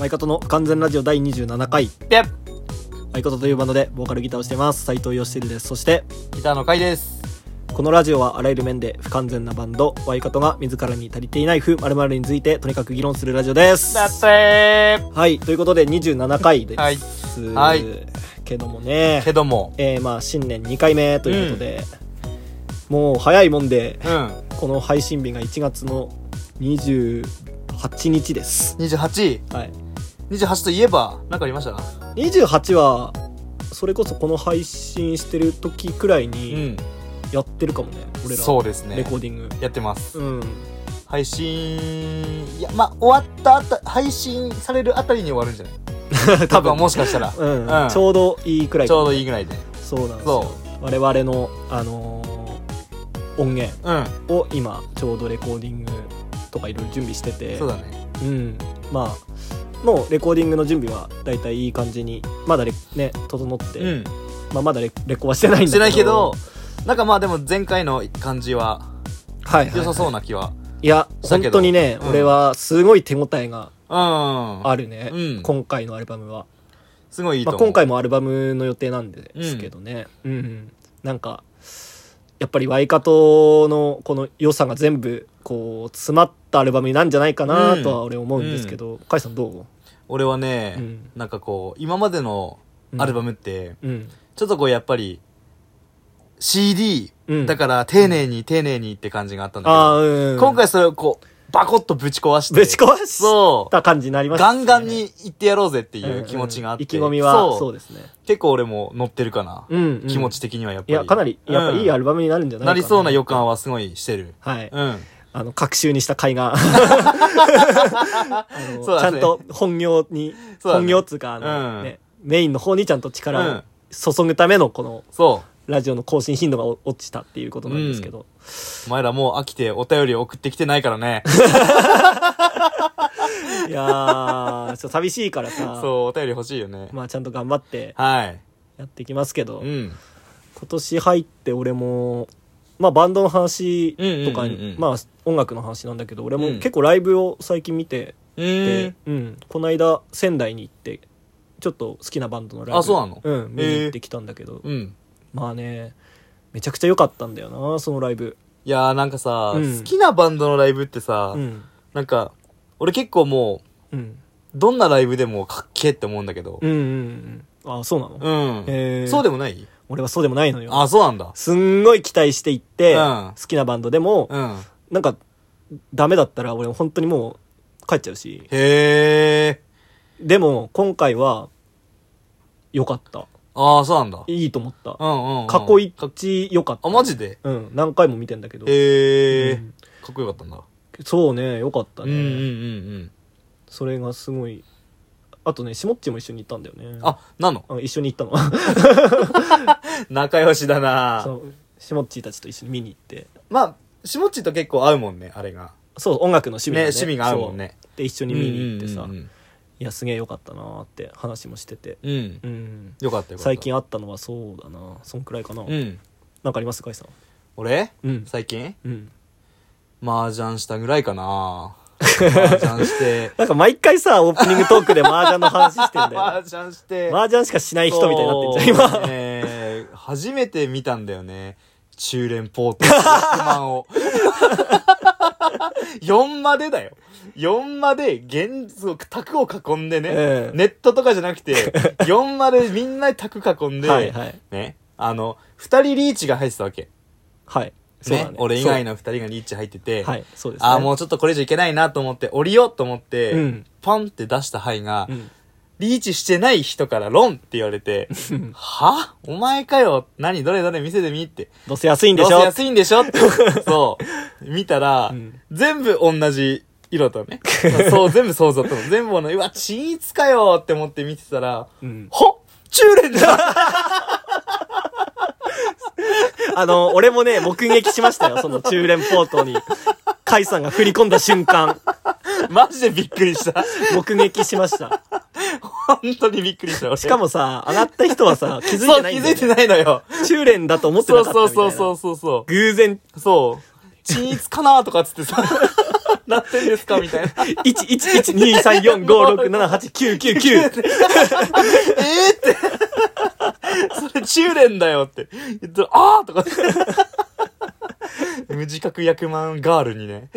マイカトの不完全ラジオ第27回。でマイカトというバンドでボーカルギターをしています。斉藤義輝です。そしてギターの回です。このラジオはあらゆる面で不完全なバンド。ワイカトが自らに足りていない不〇〇についてとにかく議論するラジオです。だってはいということで27回です、はい。はい。けどもね。けども。えー、まあ新年2回目ということで、もう早いもんでうん。この配信日が1月の28日です。28はい28といえば何かありました？28はそれこそこの配信してる時くらいうにん。やってるかもね、俺ら。そうですね。レコーディング。やってます。うん。配信いやまあ終わったあた配信されるあたりに終わるんじゃない？多分。もしかしたら。うん。うん。ちょうどいいくらい。ちょうどいいぐらいで。そうなんですよ。そ我々のあのー音源うん。を今ちょうどレコーディングとかいろいろ準備してて。そうだね。うん。まあもうレコーディングの準備はだいたいいい感じにまだレね整って、うん。まあ、まだレレコはしてないんだけど。してないけどなんかまあでも前回の感じははいはいはい。良さそうな気は、いや本したけど。当にね、うん。俺はすごい手応えがうん。あるね、うん。今回のアルバムは、まあ、すごいいいと思う、今回もアルバムの予定なんですけどね。うん、うん。なんかやっぱりワイカトのこの良さが全部こう詰まったアルバムになんじゃないかなとは俺思うんですけど、カイさんど俺はね、うん。なんかこう今までのアルバムって、ううん。ちょっとこうやっぱり CD、うん。だから丁寧に丁寧にって感じがあったんだけど、今回それをこうバコッとぶち壊してぶち壊しそう。た感じになりましたね。ガンガンに行ってやろうぜっていう気持ちがあって、うんうん意気込みはそう。そうですね。結構俺も乗ってるかな、うん、うん。気持ち的にはやっぱり。いやかなりやっぱいいアルバムになるんじゃないかなりそうな予感はすごいしてる。はい、うんあの、各週にした甲斐が。あ のそうだね。ちゃんと本業に、そうだね。本業っつうか、あの、うん。ね、メインの方にちゃんと力をうん。注ぐための、この、そラジオの更新頻度がお落ちたっていうことなんですけど。うお前らもう飽きてお便り送ってきてないからね。いやー、ちょっと寂しいからさ、そうお便り欲しいよね、まあちゃんと頑張ってはい。やっていきますけど、うん。今年入って俺も、まあバンドの話とかまあ音楽の話なんだけど、俺もうん。結構ライブを最近見て、うでんうん、この間仙台に行ってちょっと好きなバンドのライブあそうなの？うん見に行ってきたんだけど、うん。まあねめちゃくちゃ良かったんだよなそのライブ。いやーなんかさ、うん。好きなバンドのライブってさ、うん。なんか俺結構もううん。どんなライブでもかっけえって思うんだけど。うんうんうん。あそうなの、うん、へー。そうでもない？俺はそうでもないのよ。あそうなんだ。すんごい期待して行って、うん。好きなバンドでも、うん。なんかダメだったら俺本当にもう帰っちゃうし。へえ。でも今回は良かった。ああそうなんだ。いいと思った。うんうん、うん、過去一良かった。あマジで？うん何回も見てんだけど。へえ、うん。かっこよかったんだ。そうね良かったね、うんうんうんうん。それがすごいあとねしもっちも一緒に行ったんだよね。あなの？あ一緒に行ったの。仲良しだな。そう。しもっちたちと一緒に見に行って。まあしもっちと結構合うもんねあれが。そう音楽の趣味が、ね。趣味が合うもんね。そう。で一緒に見に行ってさ、うんうんいやすげえ良かったなーって話もしてて。うん、うん。うんよかったよかった。最近あったのはそうだな。そんくらいかな、うん。なんかあります？かいさん。俺？うん。最近？うん。麻雀したぐらいかな麻雀して。なんか毎回さオープニングトークで麻雀の話してんだよ 麻雀して。麻雀しかしない人みたいになってんじゃん今。そうね。初めて見たんだよね。中連ポート。100万を。4までだよ。4まで原則卓を囲んでね、ええ。ネットとかじゃなくて4までみんなで卓囲んで、はいはい。ね。あの2人リーチが入ってたわけ。はいそうだね俺以外の2人がリーチ入ってて、はいそうですねああもうちょっとこれ以上いけないなと思って降りようと思って、うんポンって出した牌が、うんリーチしてない人からロンって言われて、は？お前かよ何どれどれ見せてみって。どうせ安いんでしょ？どうせ安いんでしょ？って。そう。見たら、うん全部同じ色とね。そう、全部想像とも。全部同じ。うわ、均一かよって思って見てたら、うんほ中連じゃん あの、俺もね、目撃しましたよ、その中連ポートに。カイさんが振り込んだ瞬間、マジでびっくりした。目撃しました。本当にびっくりした。俺しかもさ、上がった人はさ、気づいそう、てないんだよ、気づいてね。ないのよ。中連だと思ってそうなかったみたいな。そうそうそうそうそう。偶然、そう。均一かなとかっつってさ。なってんですかみたいな。1112345678999 えーって。それ中連だよって言ったら、あーとか。無自覚役満ガールにね。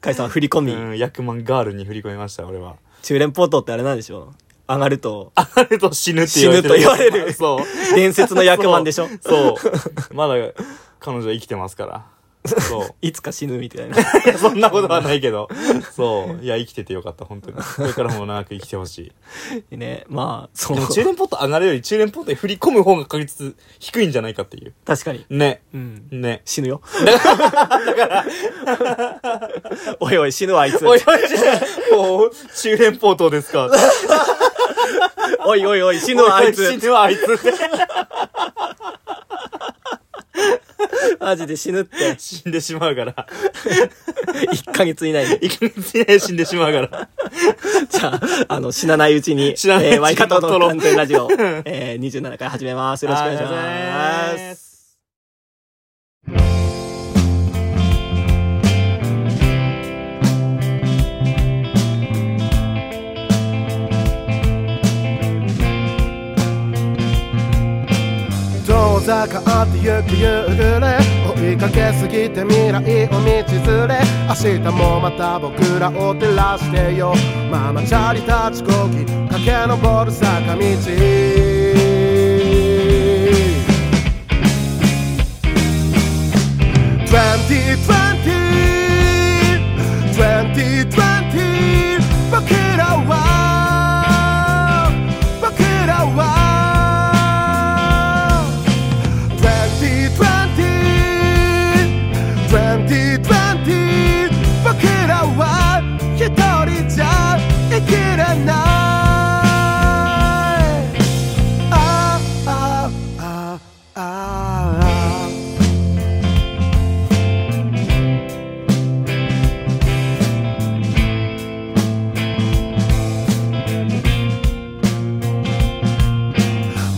カイさん振り込み、うん、役満ガールに振り込みました、俺は。中連ポートってあれなんでしょ？上がるとあれと死ぬって言われてる。死ぬと言われる そう。伝説の役満でしょ？そう。そうまだ彼女は生きてますから。そう。いつか死ぬみたいな。そんなことはないけど。そう。いや、生きててよかった、本当に。これからも長く生きてほしい。ね、まあ、そうでも、中連ポット上がるより中連ポットに振り込む方が確率低いんじゃないかっていう。確かに。ね。うん。ね。死ぬよ。おいおい、死ぬわ、あいつ。おいおい、もう、中連ポートですか。おいおいおい、死ぬわ、あい死つ。ぬわ、あいつ。マジで死ぬって。死んでしまうから。1ヶ月以内に。1ヶ月以内で死んでしまうから。じゃあ、あの、死なないうちに、死なないうちにえー、ワイカトの完全ラジオ、えー、27回始めます。よろしくお願いし。ます遠ざかってゆく夕暮れ追いかけすぎて未来を道連れ明日もまた僕らを照らしてよ。ママチャリ立ちこぎ駆け上る坂道。2020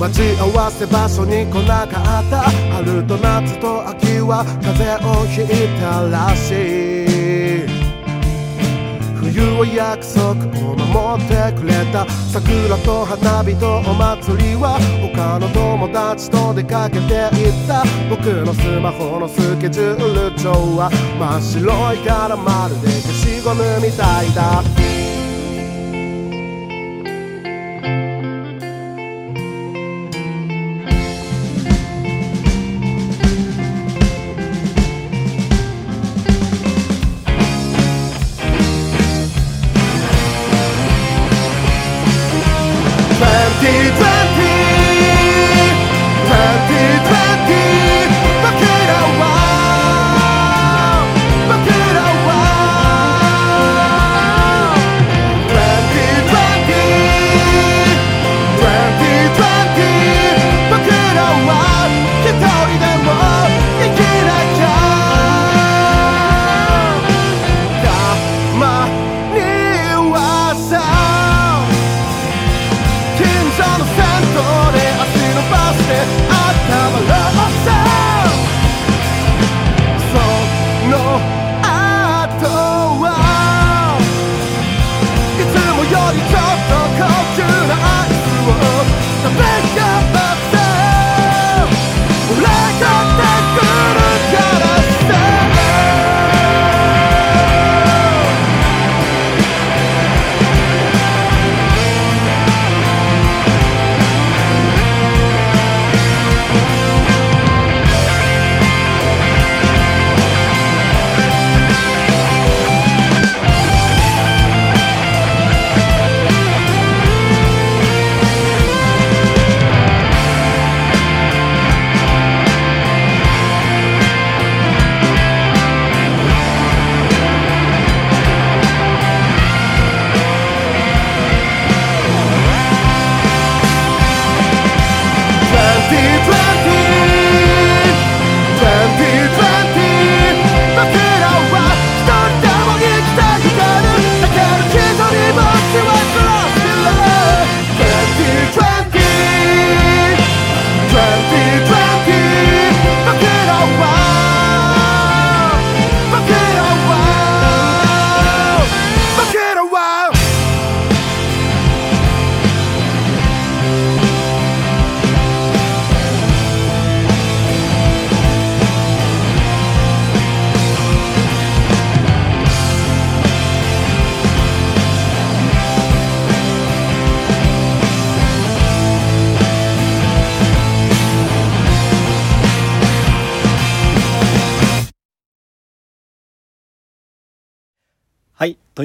待ち合わせ場所に来なかった。春と夏と秋は風邪をひいたらしい。冬は約束を守ってくれた。桜と花火とお祭りは他の友達と出かけていった。僕のスマホのスケジュール帳は真っ白いからまるで消しゴムみたいだ。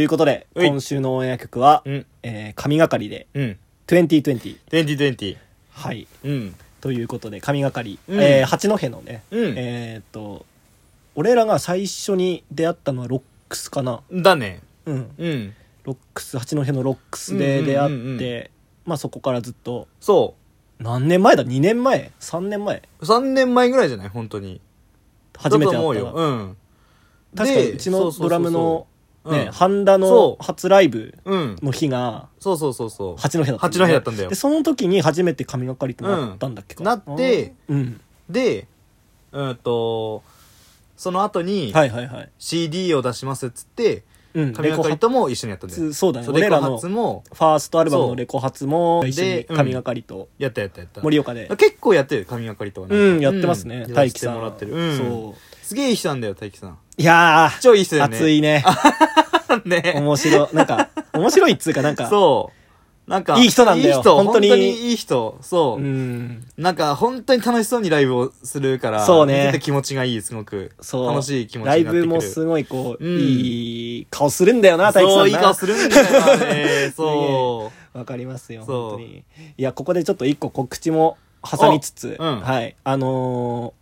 い。ということで、うい今週のオンエア曲は、うんえー神がかりで、うん。2020。2020。はい。うん。ということで、神がかり。うんえー八戸のね、うんえーっと、俺らが最初に出会ったのはロックスかな。だね。うん。うん。ロックス、八戸のロックスで出会って、うんうんうんうんまあそこからずっと、そ何年前だ ?2 年前 ?3 年前？う。3年前ぐらいじゃない？本当に。初めて会だと思うよ。ったの。うん。確かにうちのドラムの、ね、うんハンダのそう初ライブうん。の日が、そうそうそうそう。八戸だったんだよね、八戸だったんだよで、その時に初めて神がかりとなったんだっけか。うんなってうん。で、うんと、その後にはいはいはい。CD を出しますっつって、うん。神がかりとも一緒にやったんだよ。初そうだね。そうレコ俺らのフ発もァーストアルバムのレコ発も一緒にでうん神がかりとやったやったやった。盛岡で。結構やってる神がかりとはねうん、やってますね。うん大輝さん。やらせてもらってる。うん。そう。すげえいい人なんだよ、大輝さん。いやー、超いい人だよね。熱いね。ね。面白い。なんか、面白いっつうかなんか、そう。なんか、いい人なんだよいい人、本当に本当にいい人。そう。うん。なんか、本当に楽しそうにライブをするから、そうね見てて気持ちがいい、すごく。そう。楽しい気持ちライになってくる。ブもすごいこう、うんいい顔するんだよな、大輝さんな。そう、いい顔するんだよな、ね。そう。わかりますよ、本当に。いや、ここでちょっと一個告知も挟みつつ、おうんはい。あのー、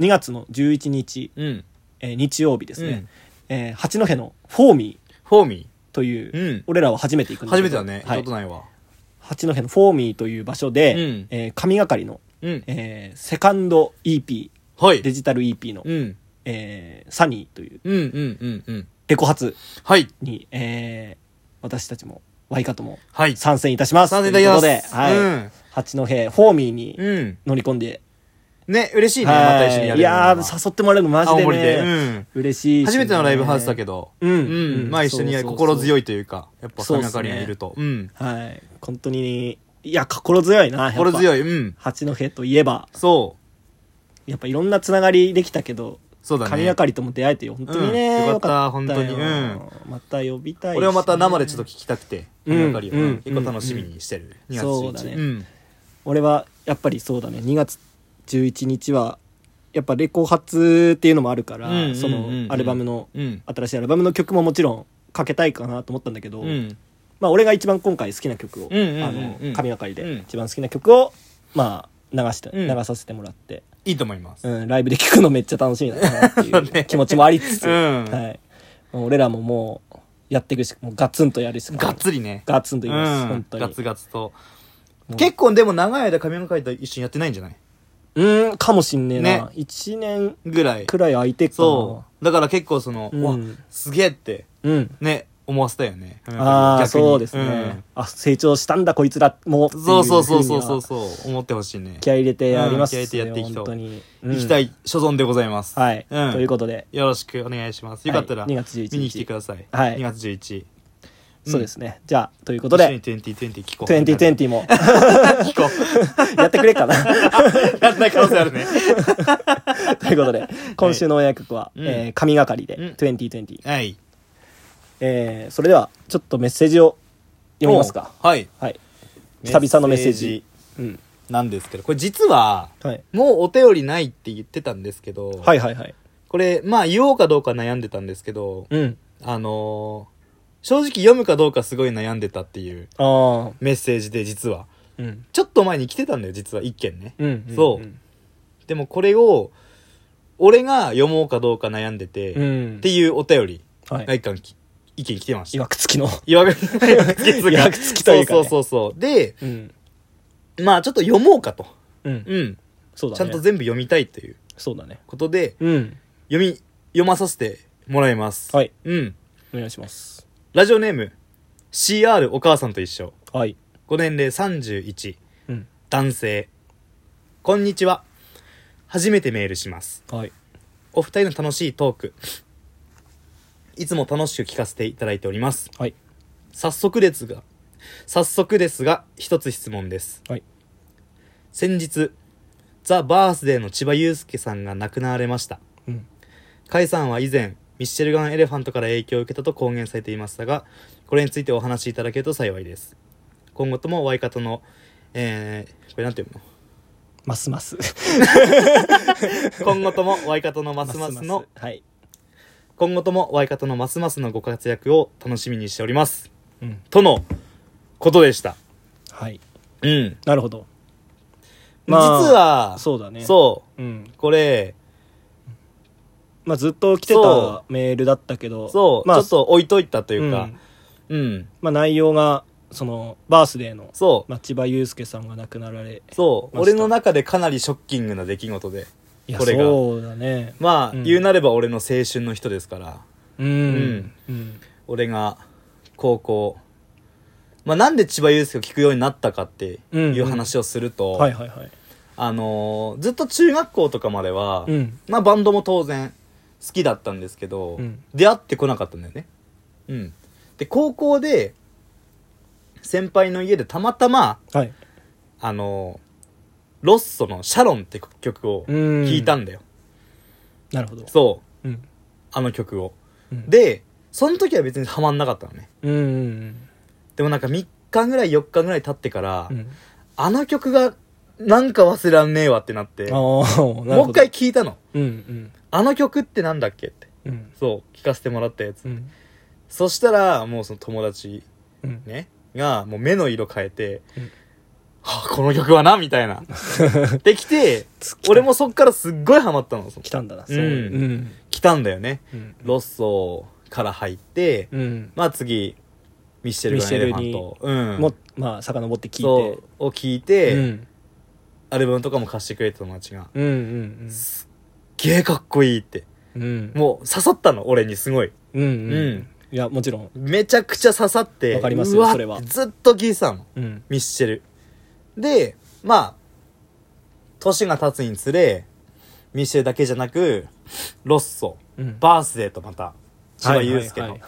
2月の11日、うん。えー日曜日ですね、うんえー八戸のフォーミーフォーミという、ー。うん。俺らは初めて行くんです初めてだね。行ったはいこと。ないわ。八戸のフォーミーという場所で、うんえー神がかりの、うん。えーセカンド EP、はい。デジタル EP の、うん。えーサニーといううん、うん、うん、うん。レコ発はい。に、えー私たちも、ワイカトもはい。参戦いたします。参戦いただきますということで、はい。うん八戸フォーミーにうん。乗り込んで、ね、嬉しいね。はいまた一緒にやれるのは。いやー、誘ってもらえるのマジで青森で。うね、ん。嬉しいしね、初めてのライブハウスだけど。うんうん。まあ一緒にそうそうそう心強いというか、やっぱそうっすね神がかりにいると。うん。はい。本当に、いや、心強いな。い。心強い。うん。八戸といえば、そう。やっぱいろんなつながりできたけど、そうだね。神がかりとも出会えて、本当にね、うんよかったよ本当にようんまた呼びたいし俺はまた生でちょっと聞きたくて、うん神がかりをうん結構楽しみにしてる。2月そうだね11うん。俺は、やっぱりそうだね、2月11日は、やっぱレコ発っていうのもあるから、そのアルバムの、うん。新しいアルバムの曲ももちろんかけたいかなと思ったんだけど、うん。まあ俺が一番今回好きな曲を、あの、神がかりうんで一番好きな曲を、まあ、流して、うん流させてもらって、いいと思います。うん、ライブで聴くのめっちゃ楽しみだなっていう気持ちもありつつ、うんはい。俺らももう、やっていくし、もうガツンとやるしかないがっつりね。ガツンとう言います、ん本。当に。ガツガツと。結構でも長い間神がかりと一緒にやってないんじゃない？うん、かもしんねえねな。一年ぐらい。くらい空いてっかな。そう。だから結構その、うんうわ、すげえって、うん。ね、思わせたよね。ああ、逆にそうですね、あ、成長したんだ、こいつらもそうそうそうそうそうそう。思ってほしいね。気合い入れてやりますうん気合い入れてやっていきたい本当に。行きたい。い所存でございます。はい。うんということで、よろしくお願いします。よかったら、はい2月11日見に来てください。はい2月11。そうですね。じゃあ、ということで、一緒に2020聞こう。2020も 聞こう。やってくれっかな。やんない可能性あるね。ということで、今週のお約束は、うんえー神がかりで、うん2020。はい。えーそれでは、ちょっとメッセージを読みますか。おはい。はい。久々のメッセージ。うん。なんですけど、これ実は、はい。もうお便りないって言ってたんですけど、はいはいはい。これ、まあ言おうかどうか悩んでたんですけど、うん。あのー正直読むかどうかすごい悩んでたっていうああ。メッセージで実は。うん。ちょっと前に来てたんだよ、実は一件ね。うん。そうでもこれを、俺が読もうかどうか悩んでて、うん。っていうお便りはい。が一件き意見来てました。いわくつきの。いわ くつき。いわくつきというかねそうそうそうそう。で、うん。まあちょっと読もうかと。うん。うん。そうだね。ちゃんと全部読みたいというそうだね。ことで、うん。読み、読まさせてもらいます。はい。うん。お願いします。ラジオネーム、CR お母さんと一緒。はい。ご年齢31。うん。男性。こんにちは。初めてメールします。はい。お二人の楽しいトーク。いつも楽しく聞かせていただいております。はい。早速ですが、早速ですが、一つ質問です。はい。先日、ザ・バースデーの千葉祐介さんが亡くなられました。うん。カイさんは以前、ミッシェルガン・エレファントから影響を受けたと公言されていましたが、これについてお話しいただけると幸いです。今後ともワイカトの、えー、これなんていうの？ますます。今後ともワイカトのますますのはい。今後ともワイカトのますますのご活躍を楽しみにしております。うん。とのことでした。はい。うん。なるほど。実まあはそうだね。そう。うん。これまあずっと来てそたメールだったけどそう、まあちょっと置いといたというか。うん。うん、まあ内容がそのバースデーのそう、まあ千葉祐介さんが亡くなられそう。俺の中でかなりショッキングな出来事でこれが。そうだね。まあ、うん。言うなれば俺の青春の人ですから。うん。ん。うん。俺が高校。まあなんで千葉祐介を聞くようになったかっていう話をすると、はいはいはい。あのーずっと中学校とかまでは、うん。まあバンドも当然好きだったんですけど、うん。出会ってこなかったんだよね。うん。で高校で先輩の家でたまたまはい。あのーロッソの「シャロン」って曲をうん。聴いたんだよ、なるほど。そう。うん。あの曲を。うん。でその時は別にハマんなかったのね。うんうんでもなんか3日ぐらい4日ぐらい経ってから、うん。あの曲がなんか忘れらんねえわってなってもう一回聞いたの。うんうんあの曲ってなんだっけって。うん。そう聞かせてもらったやつ、うん。そしたらもうその友達うん。ねがもう目の色変えて、うん。はあこの曲はなみたいな。できて俺もそっからすっごいハマったのそ来たんだなうんそううん。来たんだよね。うん。ロッソから入って、うん。まあ次ミッシェルガン・エレファント、うん、もまあ遡って聞いて。を聞いて、うん。アルバムとかも貸してくれた友達が。うんうん。すっげえかっこいいって。うん。もう刺さったの俺にすごい。うんううん。んいやもちろん。めちゃくちゃ刺さってわかりますよそれは。ずっと聞いてたのうん。ミッシェル。でまあ年が経つにつれミッシェルだけじゃなくロッソうん。バースデーとまた千葉祐介の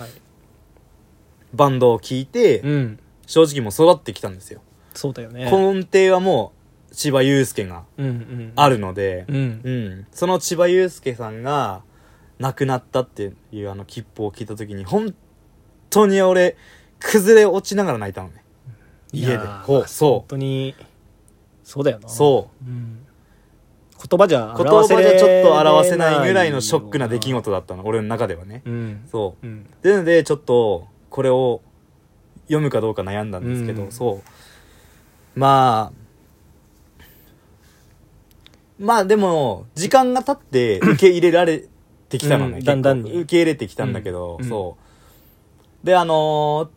バンドを聴いてうん。正直もう育ってきたんですよ。そうだよね。根底はもう千葉祐介があるのでうん。うん、その千葉祐介さんが亡くなったっていうあの切符を聞いた時に本当に俺崩れ落ちながら泣いたのね。家で。こうそ本当にそうだよな。うそう。うん。言葉じゃ言葉じゃちょっと表せないぐらいのよショックな出来事だったの俺の中ではね。うん。そう。うん。でのでちょっとこれを読むかどうか悩んだんですけど、うん。そう。まあまあでも時間が経って 受け入れられてきたのね、うんだんだんに。受け入れてきたんだけど、うんそう。であのー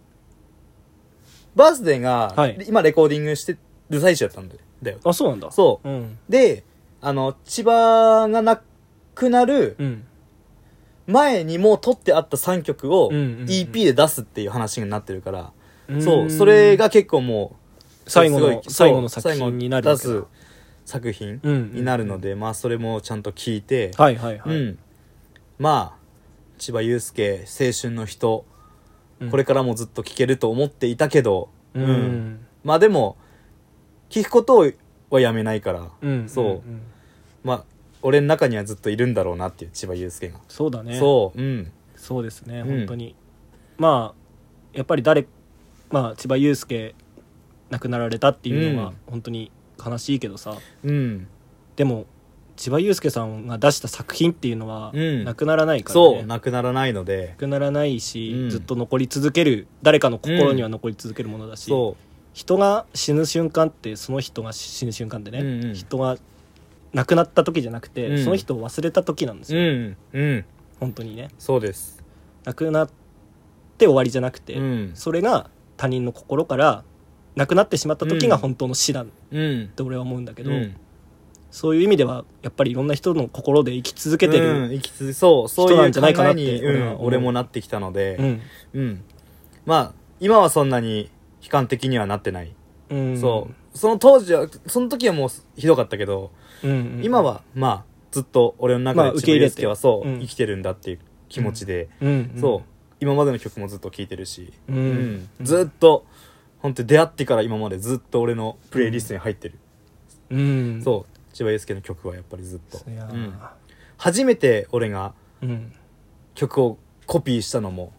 バースデーが、はい。今レコーディングしてる最中だったんだよ。あそうなんだ。そう。うん。であの千葉がなくなるうん。前にも撮ってあった3曲を EP で出すっていう話になってるから、うん。そう。それが結構もう最後の最後の作品になる出す作品になるので、まあそれもちゃんと聞いて、はいはいはい。うん。まあ千葉祐介青春の人、うん。これからもずっと聴けると思っていたけど、ううん。んまあでも聞くことはやめないから、うんそうん。まあ俺の中にはずっといるんだろうなっていう千葉祐介が、そうだね。そううん。そうですねうん。本当に。まあやっぱり誰まあ千葉祐介亡くなられたっていうのはうん。本当に悲しいけどさ。うん。でも千葉祐介さんが出した作品っていうのはうん。なくならないからそうねなくならないので。なくならないし、うん。ずっと残り続ける誰かの心には残り続けるものだし、そ人が死ぬ瞬間ってその人が死ぬ瞬間でね、うんうん。人が亡くなった時じゃなくて、うん。その人を忘れた時なんですうよ、うんうん。本当にね。そうです。亡くなって終わりじゃなくて、うん。それが他人の心から亡くなってしまった時が本当の死だっうん。て俺は思うんだけど、うん。そういう意味ではやっぱりいろんな人の心で生き続けてうんる、生き続そうそう人いうなんじゃないかな考えに、って俺は思う。うん、俺もなってきたのでうん。うん、まあ今はそんなに悲観的にはなってない、うん。そう。その当時はその時はもうひどかったけど、うんうん今はまあずっと俺の中まあで受け入れて。千葉祐介はそう、うん。生きてるんだっていう気持ちで、そう。今までの曲もずっと聴いてるし、うん。うん。ずっと本当に出会ってから今までずっと俺のプレイリストに入ってる、うん。そう。千葉祐介の曲はやっぱりずっと。うん。初めて俺がうん。曲をコピーしたのも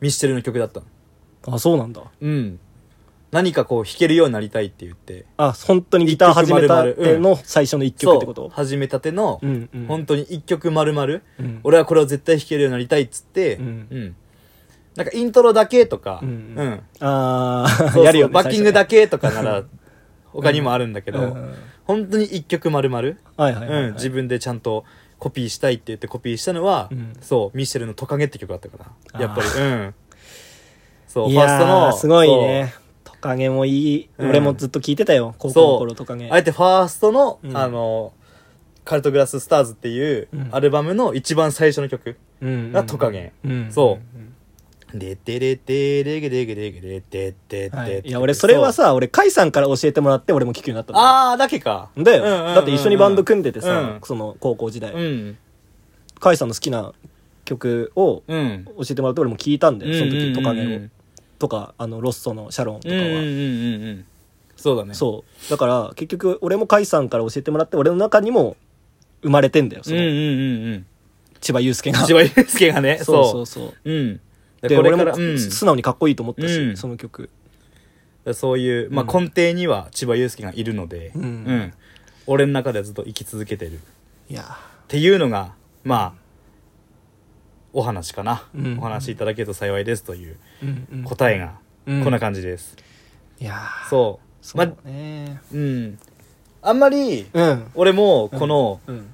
ミスチルの曲だったの。あそうなんだ。うん。何かこう弾けるようになりたいって言って。あ本当にギター始めたての最初の一曲ってこと？そう。始めたての、うんうん。本当に一曲丸々、うん。俺はこれを絶対弾けるようになりたいっつって、うんなんかイントロだけとか、うん。うん。ああやるよねバッキングだけけとかなら他にもあるんだけど、本当に一曲丸々、はいはいはいはい。うん、自分でちゃんとコピーしたいって言ってコピーしたのは、うん。そうミッシェルの「トカゲ」って曲だったからやっぱりあうん。そういファーストやのーすごいね。トカゲもいい、うん。俺もずっと聞いてたよ高校の頃トカゲ。あえてファーストの、うん。あのカルトグラススターズっていううん。アルバムの一番最初の曲うん。がトカゲ、うん。そうでてれてれげれげれげれてててい、や俺それはさ俺甲斐さんから教えてもらって俺も聞くようになったああだけかだよ、だって一緒にバンド組んでてさ、その高校時代、うん甲斐さんの好きな曲を教えてもらって俺も聞いたんだよその時トカゲを、とかあのロッソのシャロンとかは、そうだねそうだから結局俺も甲斐さんから教えてもらって俺の中にも生まれてんだよその、千葉雄介が千葉祐介がねそうそうそううんででこれからうん。素直にかっこいいと思ったし、うん。その曲。そういう、まあ、うん根底には千葉祐介がいるので、うん。俺の中ではずっと生き続けてる。っいや。ていうのがまあお話かな、うん。お話いただけると幸いですといううんうん。答えがうん。こんな感じです、いやそう。そうまねうん。あんまりうん。俺もこのうん。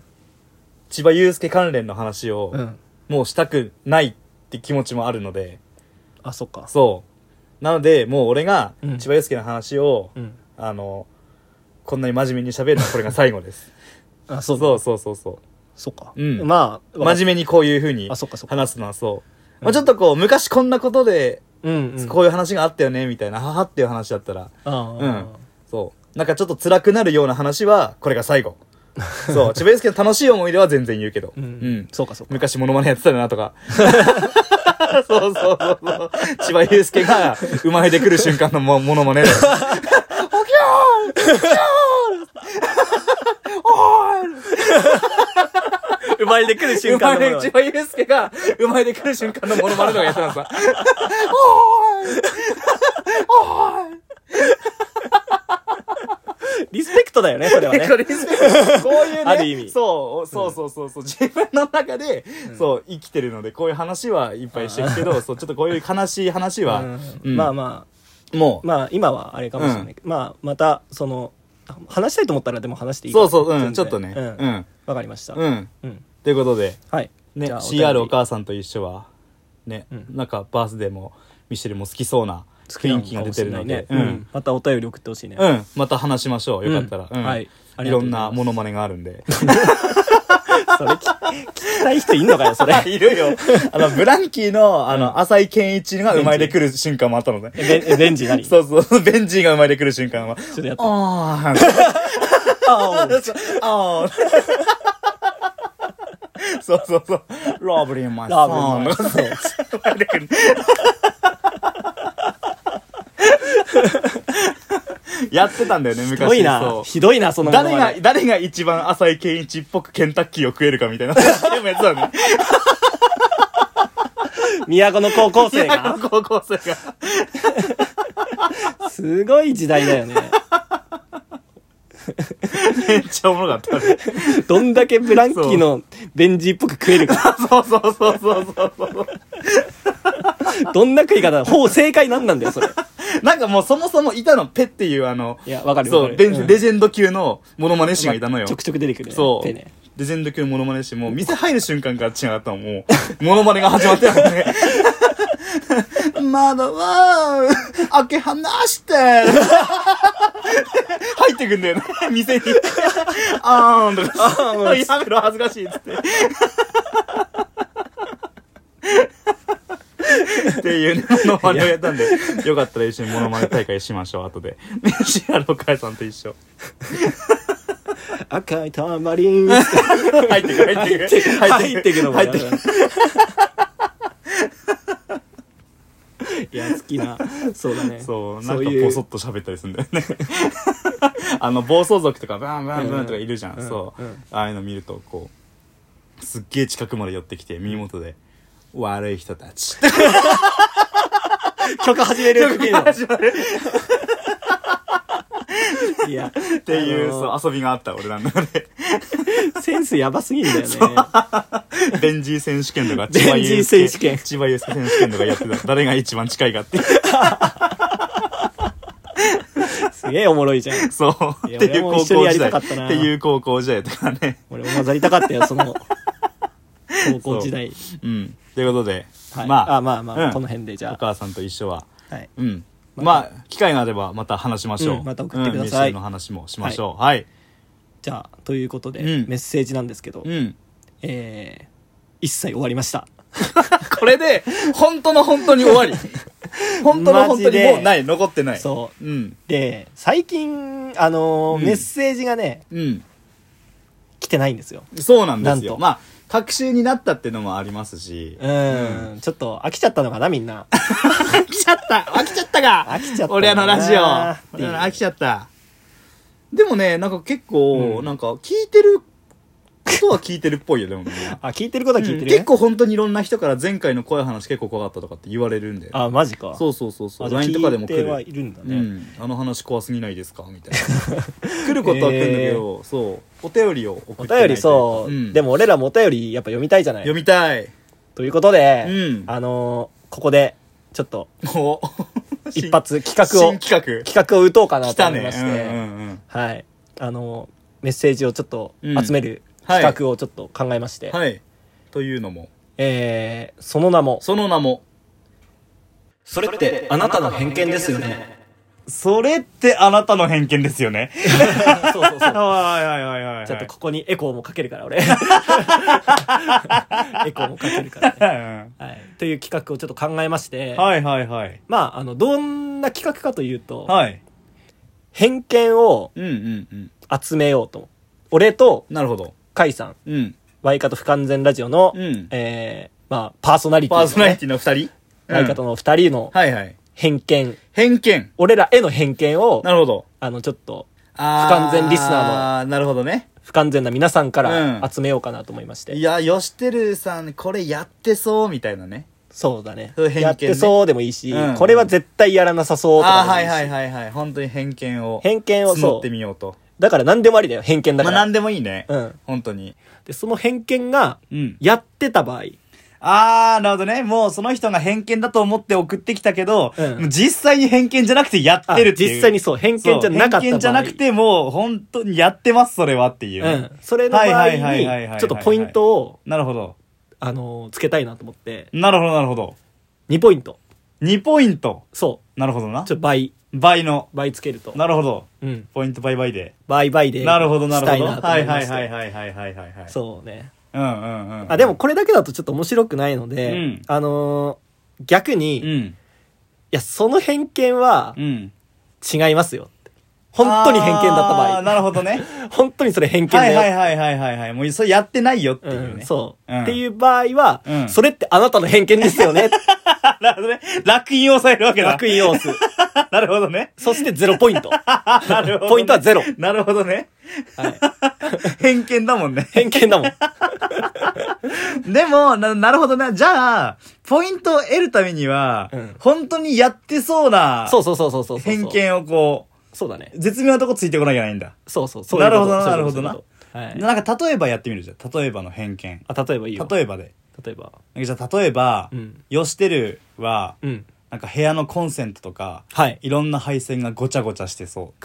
千葉祐介関連の話をうん。もうしたくないって気持ちもあるので。あそっか。そう。なのでもう俺がうん。千葉祐介の話を、うん。あのこんなに真面目に喋るのはこれが 最後です。あそう。そうそうそうそう。そっか。うん。まあ真面目にこういう風にあそっかそっか。話すのはそう、まあ、ちょっとこう昔こんなことでうんうん。こういう話があったよねみたいなははっていう話だったら。あうん。そう。なんかちょっと辛くなるような話はこれが最後。そう。千葉祐介の楽しい思い出は全然言うけど。うん、うん。そうかそうか。昔モノマネやってたよなとか そうそうそうそう。千葉祐介が生まれてくる瞬間のもモノマネだよ。生まれてくる瞬間のもの千葉祐介が生まれてくる瞬間のモノマネとかやってたのさ リスペクトだよねそれはね。こ れこういうねある意味。そうそうそうそうそう。自分の中で、そう生きてるのでこういう話はいっぱいしてるけどそうちょっとこういう悲しい話は、まあまもあまあ今はあれかもしれないけど、まあまたその話したいと思ったらでも話してういいかそうそう、うん、ちょっとね。ううん。んわかりました。うん、うん。ということではい。ね CR お母さんと一緒はね、うん。なんかバースデーもミシェルも好きそうな雰囲気が出てるので、うんまたお便り送ってほしいねうん、また話しましょう。よかったら。うん。うんはいいろんなモノマネがあるんで。それ聞きたい人いんのかよそれ いるよ。あの、ブランキーの、あの、浅井健一が生まれてくる瞬間もあったのね。えベンジ何？ち ょそうそう、ベンジーが生まれてくる瞬間は。っとやってあー。あーあー。そうそうそう。ラブリーマイラブマイソンそう生まれてくる やってたんだよね、昔。ひどいなひどいなその誰が誰が一番浅井健一っぽくケンタッキーを食えるかみたいな。でもやってたのね。都の高校生が？高校生が。すごい時代だよねめっちゃおもろかったね。どんだけブランキーのベンジーっぽく食えるかそうそうそうそうそうそう。どんな食い方ほう正解なんなんだよそれなんかもうそもそもいたの、ペっていうあの、いやわかるわそう、レレジェンド級のモノマネ師がいたのよちょ。くちょく出てくるねそう。手ねレジェンド級のモノマネ師も、店入る瞬間から違ったの、もう、モノマネが始まってたのね。窓は、開け放して、入ってくんだよね、店に。あーんとか、やめろ、恥ずかしいっつって。っていうね、モノマネをやったんで、よかったら一緒にモノマネ大会しましょう、後で。シアロカイさんと一緒。赤いタマリン入ってく、入ってく。入ってくのも入ってく。いや好きなそうだねそう、なんかボソッと喋ったりするんだよね。あの、暴走族とか、バンバンバンとかいるじゃん。うんそう、うんああいうの見ると、こう、すっげえ近くまで寄ってきて、耳元で、悪い人たち。曲始めるっていうの始まるいや、っていう、あのそう、遊びがあった、俺らの中で。センスやばすぎんだよね。ベンジー選手権とか、ベンジー選手権千葉祐介選手権とかやってた。誰が一番近いかって。すげえおもろいじゃん。そう。っていう高校時代。っていう高校時代とかね。俺も混ざりたかったよ、その、高校時代。うん。ということで、はい、まあ、あ、まあまあ、うんこの辺でじゃあ。お母さんと一緒は、はい。うん。まあ、機会があればまた話しましょう。うんまた送ってくださいうんの話もしましょう。はい。じゃあ、ということで、うんメッセージなんですけど、うん。えー、一切終わりました。これで、本当の本当に終わり。本当の本当にもうない、残ってない。。そううん。で、最近、あのーうんメッセージがね、うん。来てないんですよ。そうなんですよ。なんとまあ、隔週になったっていうのもありますし。うん、ちょっと飽きちゃったのかな、みんな。飽きちゃった。飽きちゃったか。飽きちゃった俺らのラジオ。飽きちゃった。でもねなんか結構、うん。なんか聞いてることは聞いてるっぽいよでもみんな。あ、聞いてることは聞いてる、結構本当にいろんな人から前回の怖い話結構怖かったとかって言われるんで。あ、マジか。そうそうそうそう。あじゃあ LINE とかでも来聞いてはるいるんだね。うん、あの話怖すぎないですかみたいな。来ることは来るんだけど、そう。お便りを送ってないお便りそう、ん。でも俺らもお便りやっぱ読みたいじゃない。読みたい。ということで、うん。あのーここで、ちょっと、お。一発企画を、新企画。企画を打とうかなと思いまして、うんうんうんはい。あのーメッセージをちょっとうん集めるはい企画をちょっと考えまして、はいというのもえー、その名も、その名もそれってあなたの偏見ですよね。それってあなたの偏見ですよね。そうそうそう。はいはいはいはいはい。ちょっとここにエコーもかけるから、俺。エコーもかけるからね。はい。という企画をちょっと考えまして、はいはいはい。まあ、あの、どんな企画かというと、はい。偏見をうんうんうん。集めようと。俺となるほど。カイさん、うん。ワイカと不完全ラジオの、うんえー、まあ、パーソナリティ、パーソナリティの二人ワイカとの二人のはいはい。偏見、偏見。俺らへの偏見を、なるほど。あの、ちょっと、あ不完全リスナーのあーなるほどね。不完全な皆さんかうんら集めようかなと思いまして。いや、よしてるさん、これやってそう、みたいなね。そうだねそういう偏見ねやってそうでもいいし、うんこれは絶対やらなさそうとかああー、でもいしはいいはいはいはい。本当に偏見を。偏見を募ってそう。みようと。だから何でもありだよ、偏見だから。まあ何でもいいね。うん。本当に。で、その偏見が、うん。やってた場合、あー、なるほどね。もうその人が偏見だと思って送ってきたけど、うん実際に偏見じゃなくてやってるっていう。あ実際にそう、偏見じゃなかった場合。そう偏見じゃなくて、もう本当にやってます、それはっていうね、うん。それの場合はいはいはいはいはいはいに、ちょっとポイントを、なるほど。あのーつけたいなと思って、なるほど、なるほど。2ポイント。2ポイント。そなるほどなう。ち。ょっと倍、倍の。倍つけると。なるほど。うん。ポイント倍々で。倍倍で。なるほど、なるほど。したいなとはいはいはいはいはいはいはい。そうね。うんうんうん。あ、でも、これだけだとちょっと面白くないので、うんあのー逆に、いうん。や、その偏見はうん。違いますよ。本当に偏見だった場合。なるほどね。本当にそれ偏見だよ。はいはいはいはいはいはい。もうそれやってないよっていうね。うん、そう、うんっていう場合は、うんそれってあなたの偏見ですよね。なるほどね。楽印を抑えるわけだ。楽印を押す。なるほどね。そしてゼロポイント。なるほどねポイントはゼロ。なるほどね。はい。偏見だもんね。偏見だもん。でも、な、なるほどな。じゃあ、ポイントを得るためには、うん本当にやってそうな、そうそうそうそうそうそう。偏見をこそうだね。う、絶妙なとこついてこなきゃいけないんだ。そうそう。そういうことなるほどなそういうことなるほどなそういうはい。なんか例えばやってみるじゃん。例えばの偏見。あ、例えばいいよ。例えばで。例えば。じゃあ例えば、うんよしてるは、うん。なんか部屋のコンセントとか、はい。いろんな配線がごちゃごちゃしてそう。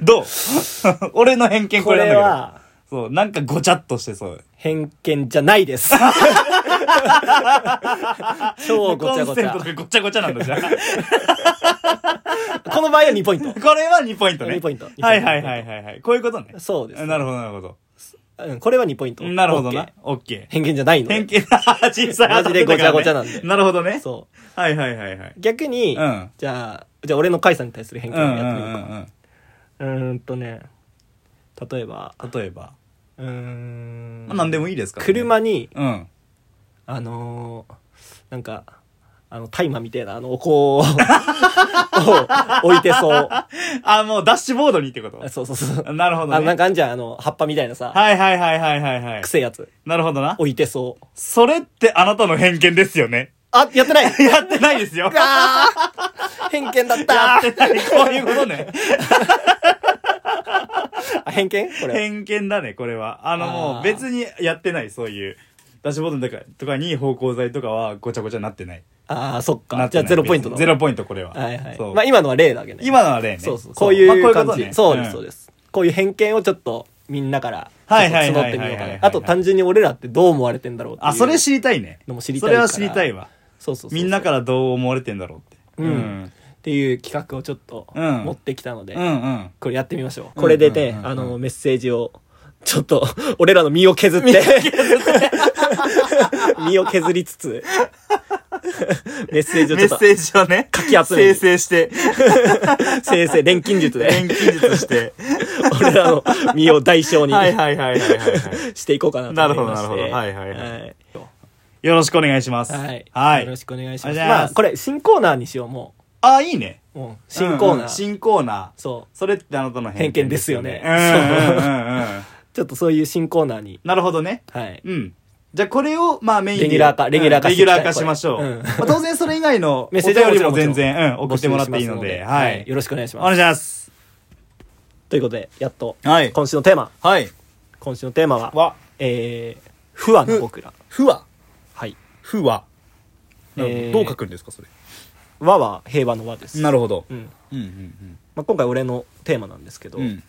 どう？俺の偏見ここれれなんだけど。は、そう、なんかごちゃっとしてそう。偏見じゃないです。超ごちゃごちゃコンセント。とかごちゃごちゃなんだじゃん。この場合は2ポイント。これは2ポイントね。2ポイントはいはいはいはいはい。こういうことね。そうです。なるほどなるほど。うん、これは2ポイント。なるほどな。オッケー。偏見じゃないので。偏見、実際マジでごちゃごちゃなんでなるほどね。そう。はいはいはいはい。逆に、うんじゃあ、じゃあ俺のカイさんに対する偏見をやってみようか。うんうーんとね、例えば、うん。例えば。うーん。まあ何でもいいですからね車に、うん。あのーなんか、あの、大麻みたいな、あの、お香 をを置いてそう。あ、もうダッシュボードにってこと？そうそうそう。なるほどね。あの、なんかあんじゃん、あの、葉っぱみたいなさ、はいはいはいはいはいはいく。せえやつ。なるほどな。置いてそう。それってあなたの偏見ですよね？あ、やってない やってないですよ。あー偏見だったやってない。こういうことね。あ偏見？これ。偏見だね、これは。あの、もあーう別にやってない、そういう。ダッシュボードとかとかに芳香剤とかはごちゃごちゃなってない。ああ、そっなか。じゃあゼロポイントだ。ゼロポイント、これは。はいはい。そうまあ今のは例だけね。今のは例ね。そうそう。こういう感じ。そうです、そうす。です。こういう偏見をちょっとみんなからはいはい募ってみようかな。あと単純に俺らってどう思われてんだろうっていう。あ、それ知りたいね。のも知りたいからそれは知りたいわ。そうそうそうみんなからどう思われてんだろうって。うんっていう企画をちょっとうん持ってきたので、うんうん。これやってみましょう。これでね、あの、メッセージを、ちょっと、俺らの身を削って、身を削りつつ、メッセージをちょっとメッセージをね、かき集める生成して、生成、錬金術で錬、金術して。俺らの身を代償にはいはいはいはいはいはい。していこうかなと。なるほどなるほどはいはいはいはい。よろしくお願いします。はい。はいよろしくお願いします。お願いしますまあ、これ、新コーナーにしよう、もあ、いいね。新コーナー。うんうん新コーナー。そそれってあなたの偏見ですよねうんうんうんうん。う。ちょっとそういう新コーナーに。なるほどね。はい。うん。じゃあこれを、まあメインで。レギュラー化レギュラー化うんレギュラー化しましょう。これうんまあ当然それ以外の メッセージはお便りももちろん全然、うん、送ってもらっていいの募集しで。ますはい。よろしくお願いしお願います。します。ということで、やっと、はい。今週のテーマ。はい。今週のテーマは、わ、えー、不和な僕ら。ふわ。はい。ふわ。えーどう書くんですか、それ。和は平和の和です。なるほど。うん。うんうんまあ、今回俺のテーマなんですけど、うん。うん。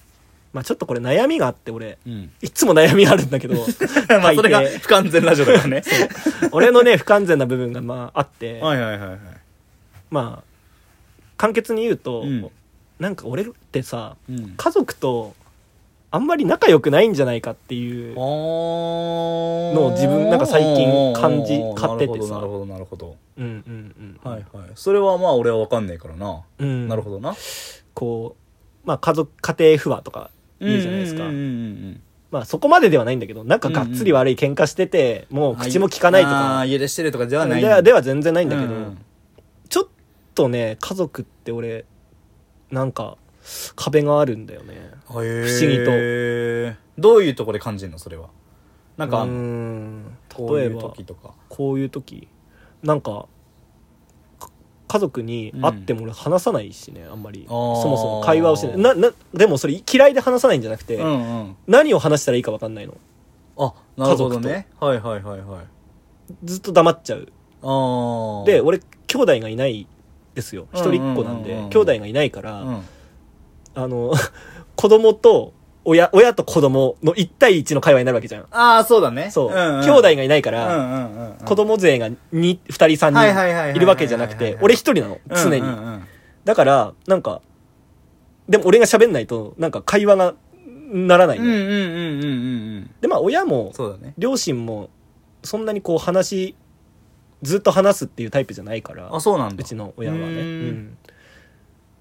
まあちょっとこれ悩みがあって俺、うん。いつも悩みあるんだけど、まあそれが不完全ラジオだからね。俺のね、不完全な部分がまああって、はいはいはいはい。まあ、簡潔に言うと、うんなんか俺ってさ、うん。家族とあんまり仲良くないんじゃないかっていう、ののを自分なんか最近感じ買っててさ。なるほどなるほどうんうんうん。はいはい。それはまあ俺は分かんねえからな、うん。なるほどな。こう、まあ家族、家庭不和とか言うじゃないですか。うんうんうんまあそこまでではないんだけど、なんかがっつり悪い喧嘩してて、もう口も聞かないとあかー、家出してるとかではない。ではでは全然ないんだけど、うん。ちょっとね、家族って俺、なんか、壁があるんだよね。不思議と。どういうところで感じるのそれは？なんかこういう例えば。時とか。こういう時。なんかか家族に会っても俺話さないしね、あんまり。そもそも会話をしない。ななでもそれ嫌いで話さないんじゃなくて、うんうん。何を話したらいいか分かんないの。あなるほどね。はいはいはいはい。ずっと黙っちゃう。で俺兄弟がいないですよ。一人っ子なんでうんうんうんうん。兄弟がいないから、うん。あの子供と親親と子供の1対1の会話になるわけじゃん。ああそうだね。そう、んん。兄弟がいないから、うんうんうんうん。子供勢が 2, 2人3はいはいはいはいはい人い。るわけじゃなくて俺一人なの。常に、うんうんうん。だからなんかでも俺が喋んないとなんか会話がならないの、うんうんうんうんうんうん。でまあ親もそうだね。両親もそんなにこう話ずっと話すっていうタイプじゃないからあそうなんだ。うちの親はね、うん。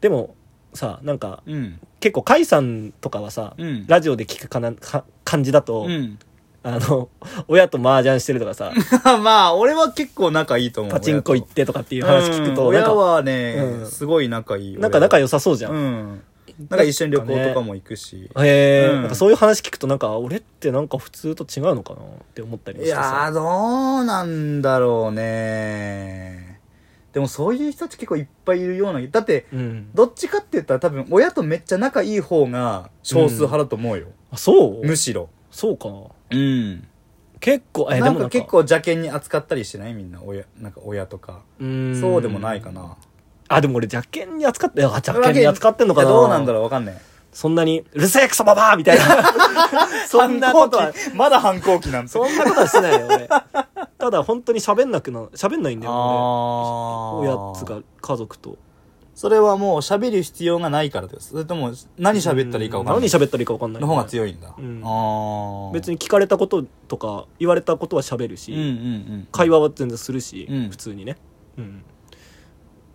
でもさなんかうん。結構甲斐さんとかはさ、うん。ラジオで聞くかなか感じだと、うん。あの親と麻雀してるとかさ まあ俺は結構仲いいと思うパチンコ行っってとかっていう話聞くと、うん親はね、うん。すごい仲いいなんか仲良良さそうじゃん、うん。なんか一緒に旅行とかも行くし、へえ、うん。なんかそういう話聞くとなんか俺ってなんか普通と違うのかなって思ったりしてさ。やーどうなんだろうねでもそういう人たち結構いっぱいいるようなだってうん、どっちかって言ったら多分親とめっちゃ仲いい方が少数派だと思うよ、あそう？むしろ。そうかうん。結構えなんか結構邪険に扱ったりしない？みんな親なんか親とか。そうでもないかな。あでも俺邪険に扱ってあ邪険に扱ってんのかな。どうなんだろう？わかんないそんなに「うるせえクソババア!」みたいな。そんなことはまだ反抗期なんて。そんなことはしてないよ俺。ただ本当に喋んなくな喋んないんだよあ俺おやつが家族と。それはもう喋る必要がないからです。それとも何喋ったらいいか分かんない。何喋ったらいいか分かんないの方が強いんだ、うん。別に聞かれたこととか言われたことは喋るし、うんうんうん会話は全然するし、うん。普通にね、うん、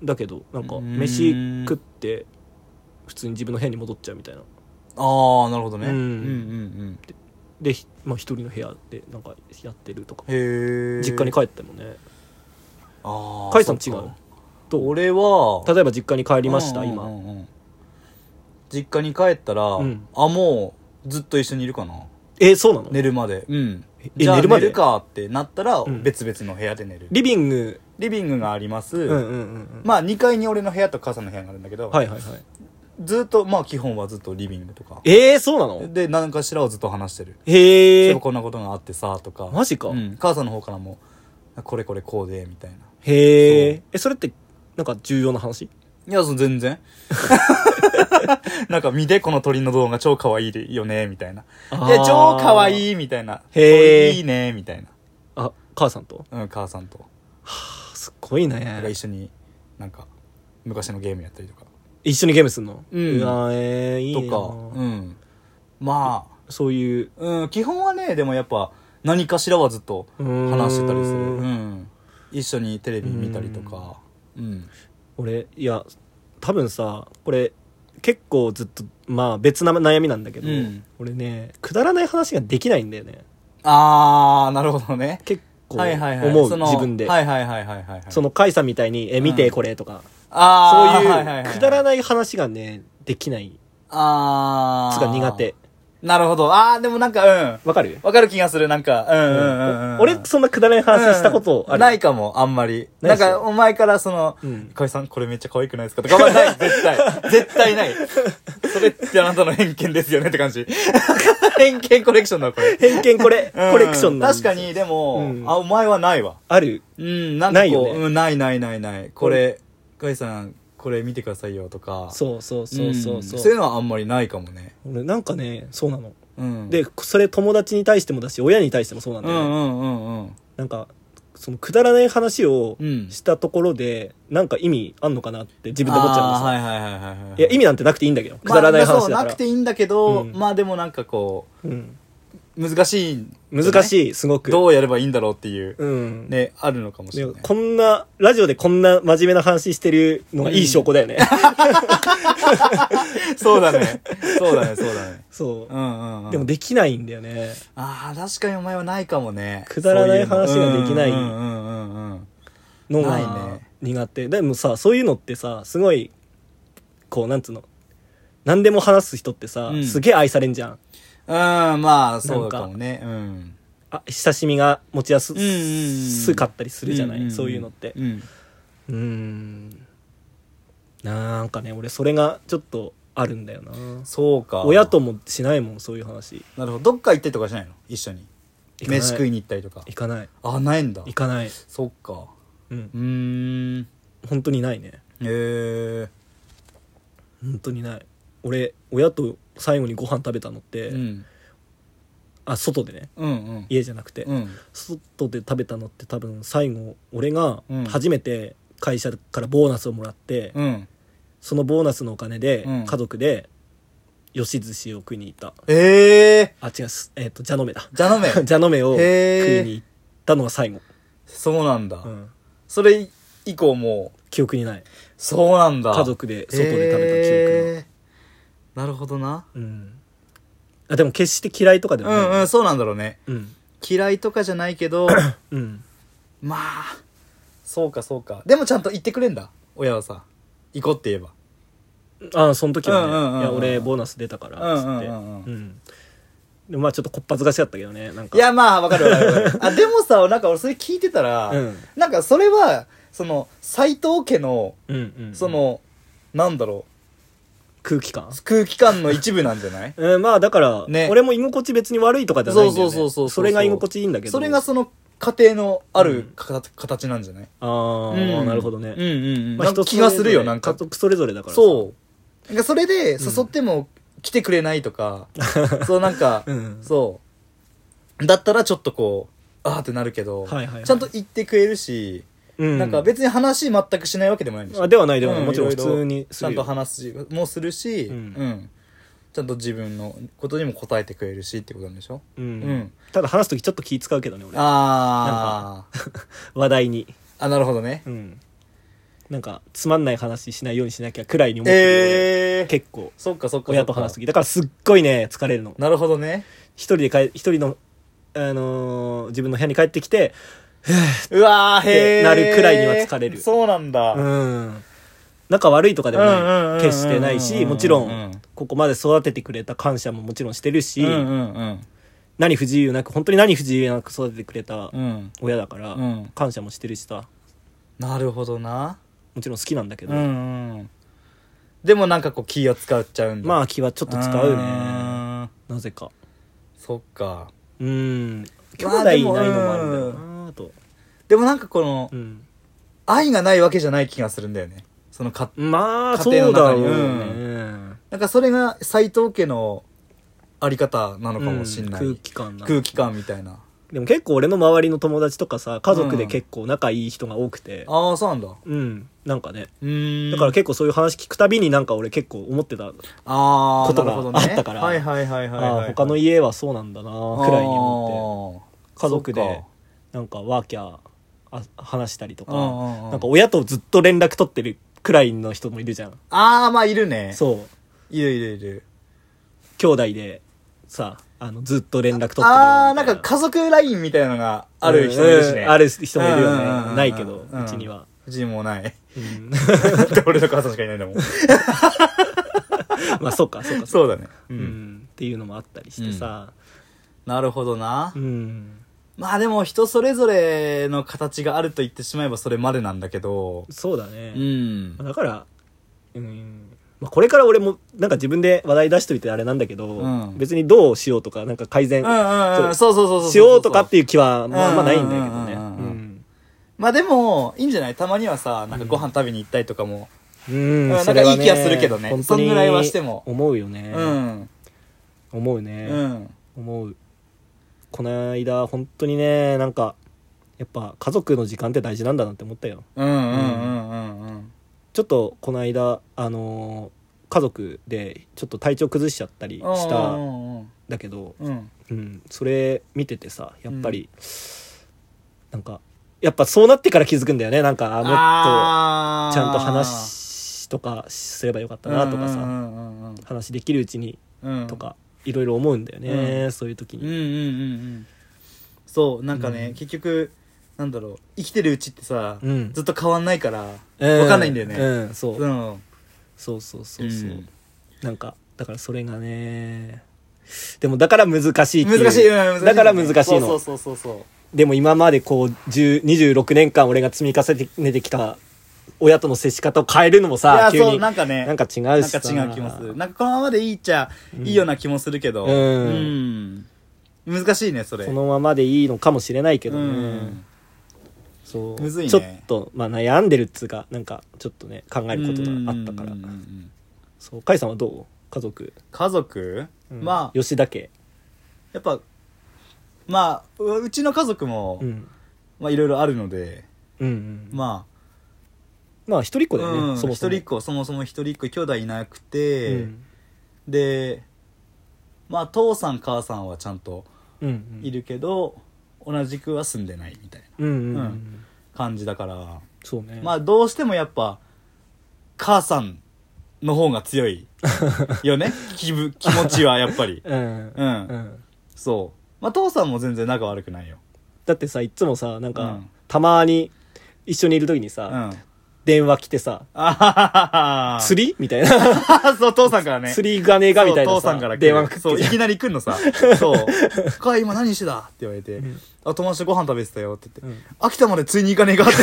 だけどなんか飯食って普通に自分の部屋に戻っちゃうみたいな。ああなるほどね、うん。うんうんで、ひまあ、一人の部屋でなんかやってるとか。うんへえ実家に帰ってもね。ああ甲斐さん違う？と俺は例えば実家に帰りました、うんうん今うんうん。実家に帰ったら、うん。あもうずっと一緒にいるかな。えそうなの、寝るまで。うん。えじゃあ寝るまで？寝るかってなったらん。別々の部屋で寝る、リビング。リビングがあります、うんうんうんうん。まあ2階に俺の部屋と母さんの部屋があるんだけど、はいはいはいずっとまあ基本はずっとリビングとか。ええそうなの？で何かしらをずっと話してる。へえこんなことがあってさとか。マジかうん、母さんの方からもこれこれこうでみたいな。へええそれってなんか重要な話？いやそう全然。なんか見てこの鳥の動画超可愛いよねみたいな。いや超可愛いみたいな。へー。鳥いいねみたいな。あ母さんと？うん母さんと。あすっごいなんかね一緒になんか昔のゲームやったりとか一緒にゲームすんの？うん。わえー、いいな。とか。うん。まあ。そういう。うん、基本はねでもやっぱ何かしらはずっと話してたりする。うん。一緒にテレビ見たりとか。うん。俺いや多分さこれ結構ずっとまあ別な悩みなんだけど、うん。俺ねくだらない話ができないんだよね。ああなるほどね。結構はいはいはい。思うその自分で、はいはいはいはいはいはい。その甲斐さんみたいに「え見てこれ」とか、あそういうくだらない話がねできない。ああつが苦手。なるほど。ああでもなんかうん。わかる？わかる気がするなんか。うんうんうんうん俺そんなくだらない話したことある、ないかもあんまり。なんかお前からそのうん「河合さんこれめっちゃ可愛くないですか?」とかまあない。絶対。絶対ない。それってあなたの偏見ですよねって感じ。偏見コレクションだこれ。偏見これ、うん。コレクションなん確かにでも、うん。あお前はないわ。ある。うんなんかないよね。うん、ないないないない。これ河合さんこれ見てくださいよとか。そうそうそうそうそう、ん。そういうのはあんまりないかもね。俺なんかねそうなの。うん。でそれ友達に対してもだし親に対してもそうなんだよね、うんうんうんうん。なんかそのくだらない話をうん。したところで、なんか意味あんのかなって自分で思っちゃうのさ、あーはいはいはいはいはいい。や意味なんてなくていいんだけどくだらないまあそうなくていいんだけど、うん。まあでもなんかこうん、う難しいんじゃない難しいすごく。どうやればいいんだろうっていう、うん。ねあるのかもしれない。でこんなラジオでこんな真面目な話してるのがいい証拠だよね、そうだね。そうだねそうだね。そう。う、んうん、うん、でもできないんだよね。ああ確かにお前はないかもね。くだらない話ができないそううの。うんうんうんうん。のないがね苦手、でもさそういうのってさすごいこうなんつうの？何でも話す人ってさ、うん。すげえ愛されんじゃんうんまあそうかもね。うん。あ親しみが持ちやす,、うんうんうんかったりするじゃない、そういうのって。うん。うーん。なんかね俺それがちょっとあるんだよな。そうか。親ともしないもんそういう話。なるほど。どっか行ってとかしないの？一緒に。飯食いに行ったりとか。行かない。あないんだ。行かない。そっか。うん。うーん。本当にないね。へえ本当にない。俺親と最後にご飯食べたのって、うん。あ外でね。うんうん。家じゃなくて、うん。外で食べたのって多分最後俺がうん。初めて会社からボーナスをもらって、うん。そのボーナスのお金でうん。家族で吉寿司を食いに行った。ええあ違うすえっ、と蛇の目だ。じゃあ飲め蛇の目を食へー。いに行ったのが最後、そうなんだ、うん、それ以降もう記憶にない。そうなんだ。家族で外で食べた記憶へーなるほどな。うん。あでも決して嫌いとかでうはない、んうんそうなんだろうね。うん。嫌いとかじゃないけど うん。まあそうかそうか。でもちゃんと言ってくれんだ親はさ。行こうって言えば。あその時はね、うんうんうんうん。いや俺ボーナス出たからっつってうんうんうん。うんうん。でもまあちょっとこっぱずかしかったけどねなんか。いやまあわかるわかるわかる。あでもさなんか俺それ聞いてたら、うん。なんかそれはその斎藤家のうんうんうん。その、なんだろ空気感？う空気感の一部なんじゃない？うんまあだから、ね。俺も居心地別に悪いとかじゃないんだよね。そうそうそうそうそれが居心地いいんだけど。それがその家庭のあるうん。か形なんじゃない？あー、なるほどね、うんうんうん、まあ、気がするよなんか。家族それぞれだからさ。そう。なんかそれで誘っても来てくれないとか、そうなんか、うん。そう。だったらちょっとこうあーってなるけど、はいはいはい。ちゃんと言ってくれるし、うん。なんか別に話全くしないわけでもないんでしょあではないではない、うんもちろん普通にちゃんと話すもするし、うん。うん。ちゃんと自分のことにも答えてくれるしってことなんでしょ？うん。うん。ただ話す時ちょっと気使うけどね俺。あー。話題に。あなるほどね。うん。なんかつまんない話しないようにしなきゃくらいに思ってる、ええー、結構。そっかそっか。親と話す時。だからすっごいね疲れるの。なるほどね。一人で帰一人の、あのー自分の部屋に帰ってきてうわーへえなるくらいには疲れる。そうなんだ、うん。仲悪いとかでも決してないしもちろうんん。ここまで育ててくれた感謝ももちろんしてるし、うんうんうん。何不自由なく本当に何不自由なく育ててくれたうん。親だから、うん。感謝もしてるしさ。なるほどな。もちろん好きなんだけど、うんうん。でもなんかこう気を使っちゃうんだ。まあ気はちょっと使うね。あなぜか。ーそっか。うん。兄まあ弟いないのもあるんだよな。と、でもなんかこのうん、愛がないわけじゃない気がするんだよね。そのかまあそ家うだろう庭の中にね、なんかそれが斎藤家のあり方なのかもしんない、うん。空気感な空気感みたいな。でも結構俺の周りの友達とかさ家族で結構仲いい人が多くて。ああそうなんだ。うん。なんかね。うーん。だから結構そういう話聞くたびになんか俺結構思ってた、ああことがなるほどね。あったから。はいはいはいはい、はい、ああ他の家はそうなんだなくらいに思って。家族でなんかワーキャーあ話したりとかうんうんうん。なんか親とずっと連絡取ってるくらいの人もいるじゃん。ああまあいるね。そう。いるいるいる。兄弟でさあのずっと連絡取ってるああみたいな。んか家族ラインみたいなのがある人もいるしね、うんある人もいるようんうんうんうん。ねないけどうちには。うちにもない。うん。だって俺と母さんしかいないんだもん。まあそうかそうかうそうだね。う、うん。んっていうのもあったりしてさ。なるほどな、うんまあでも人それぞれの形があると言ってしまえばそれまでなんだけど。そうだね。うん。だから、うん。まあ、これから俺もなんか自分で話題出しといてあれなんだけど、うん。別にどうしようとかなんか改善そうそうそうそうしようとかっていう気はまあまあないんだけどね。まあでもいいんじゃないたまにはさなんかご飯食べに行ったりとかも。うん、なんかいい気がするけどね。そんぐらいはしても。思うよね。うん。思うね、うん。思う。この間、本当にね、なんか、やっぱ家族の時間って大事なんだなって思ったよ。うんうんうんうんうん。ちょっとこの間、あのー家族でちょっと体調崩しちゃったりしたんんだけど、うん。うん、それ見ててさやっぱり、なんかやっぱそうなってから気づくんだよね。なんかあもっとちゃんと話とかすればよかったなとかさ、うんうんうん話できるうちにうんうん。とかいろいろ思うんだよね、うん。そういう時に、うんうんうんうん。そうなんかね、うん。結局なんだろう生きてるうちってさ、うん。ずっと変わんないからうん。わかんないんだよね。うんそう、うん。そうそうそうそう、うん。なんかだからそれがねでもだから難しいっていう。難しい、うん難しいだから難しいの。そうそうそうそうでも今までこう10 26年間俺が積み重ねてきた親との接し方を変えるのもさ急になんかねなんか違うなんしさか違う気もする。なんかこのままでいいっちゃいいような気もするけど。うん。うん。難しいねそれ。そのままでいいのかもしれないけどね、うん。そう。むずいね。ちょっと、まあ、悩んでるっつうかなんかちょっとね考えることがあったから。うんそう甲斐さんはどう？家族、家族、うん。まあ吉田家。やっぱまあううちの家族も、うん。まあいろいろあるので。うんうん。ままあ一人っ子あ、だよね、うん、そもそも。一人っ子そもそも一人っ子兄弟いなくて、うん。でまあ父さん母さんはちゃんとうんうん。いるけど、同じくは住んでないみたいなうんうんうん、うん。感じだから。そうね。まあどうしてもやっぱ母さんの方が強いよね。気分気持ちはやっぱり。うん、うん、うん、そう。まあ父さんも全然仲悪くないよ。だってさいつもさなんか、うん。たまに一緒にいる時にうさ、ん電話来てさ。あははは釣り？みたいな。そう父さんからね。釣り金がみたいなさそう父さんから電話が来て。そういきなり来んのさ。そう「かい今何してた?」って言われて。ん「あ友達とご飯食べてたよ」って言って。うん「秋田までついに行かねえか」って。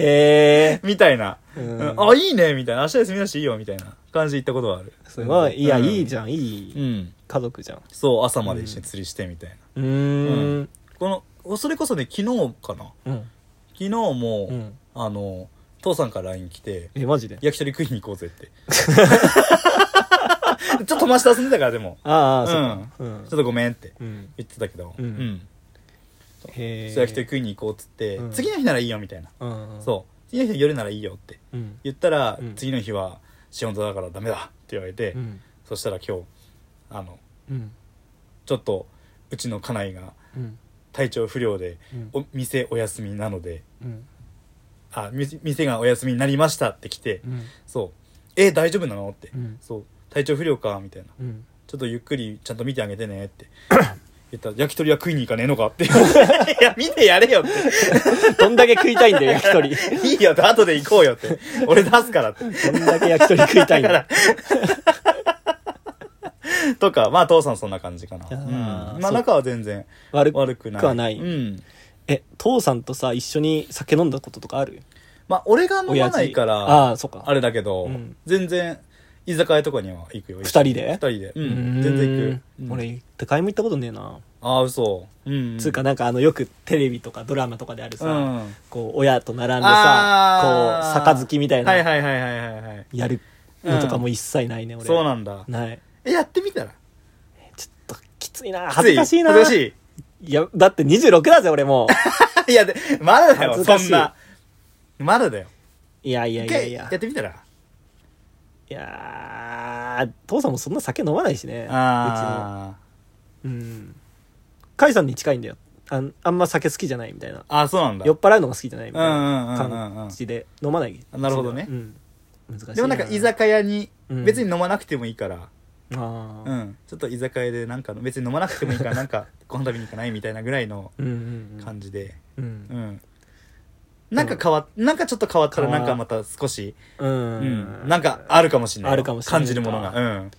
へえみたいな「うん。うんあいいね」みたいな「明日休みだしいいよ」みたいな感じで言ったことはある。それはいや、うん。いいじゃんいい。うん。家族じゃん。そう朝まで一緒に釣りしてみたいな。うーん。このそれこそね昨日かな。うん昨日も、うん。あの父さんから LINE 来てえマジで？焼き鳥食いに行こうぜって。ちょっと友達と遊んでたからでも。ああ、うん。そうちょっとごめんってうん。言ってたけど。うん。へえそう焼き鳥食いに行こうっつって、うん。次の日ならいいよみたいな、うん。そう。次の日夜ならいいよってうん。言ったら、うん。次の日は仕事だからダメだって言われて、うん。そしたら今日あのうん。ちょっとうちの家内がうん体調不良で、うん。お店お休みなのでうん。あみ店がお休みになりましたって来て、うん。そう。え大丈夫なのって、うん。そう。体調不良かみたいな。うん。ちょっとゆっくりちゃんと見てあげてねって。言ったら焼き鳥は食いに行かねえのかって。いや見てやれよっ どんだけ食いたいんだよ焼き鳥。ていいよ後で行こうよって。俺出すからって。どんだけ焼き鳥食いたいんだよ とかまあ父さんそんな感じかな、うん、まあ仲は全然悪悪くない。くはない。うん。え父さんとさ一緒に酒飲んだこととかある？まあ俺が飲まないからああそうか。あれだけど、うん。全然居酒屋とかには行くよ二人で？二人で。ううん。全然行く、うん。俺一回も行ったことねえな、ああ嘘。うん。つうかなんかあのよくテレビとかドラマとかであるさ、うん。こう親と並んでさこう杯みたいはいなはいはいはいはいはい。やるのとかも一切ないね、俺。そうなんだ。ない。えやってみたら？ちょっときついな。恥ずかしいな。恥ずかしい？やだって26だぜ俺も。い いやでまだだよ恥ずかしい。そんな。まだだよ。いやいやいやいや。やってみたら？いやー父さんもそんな酒飲まないしねあ別にうん。甲斐さんに近いんだよ。あんあんま酒好きじゃないみたいな。あそうなんだ。酔っ払うのが好きじゃないみたいなん。感じで飲まない。なるほどね。うん。難しいな。でもなんか居酒屋にうん。別に飲まなくてもいいからああうん。ちょっと居酒屋でなんか別に飲まなくてもいいからなんかご飯食べに行かないみたいなぐらいのうんうんうん。感じで。うん。うん。なんか変わっなんかちょっと変わったら変わなんかまた少しううん。んなんかあるかもしれないあるかもしれない感じるものが。うん。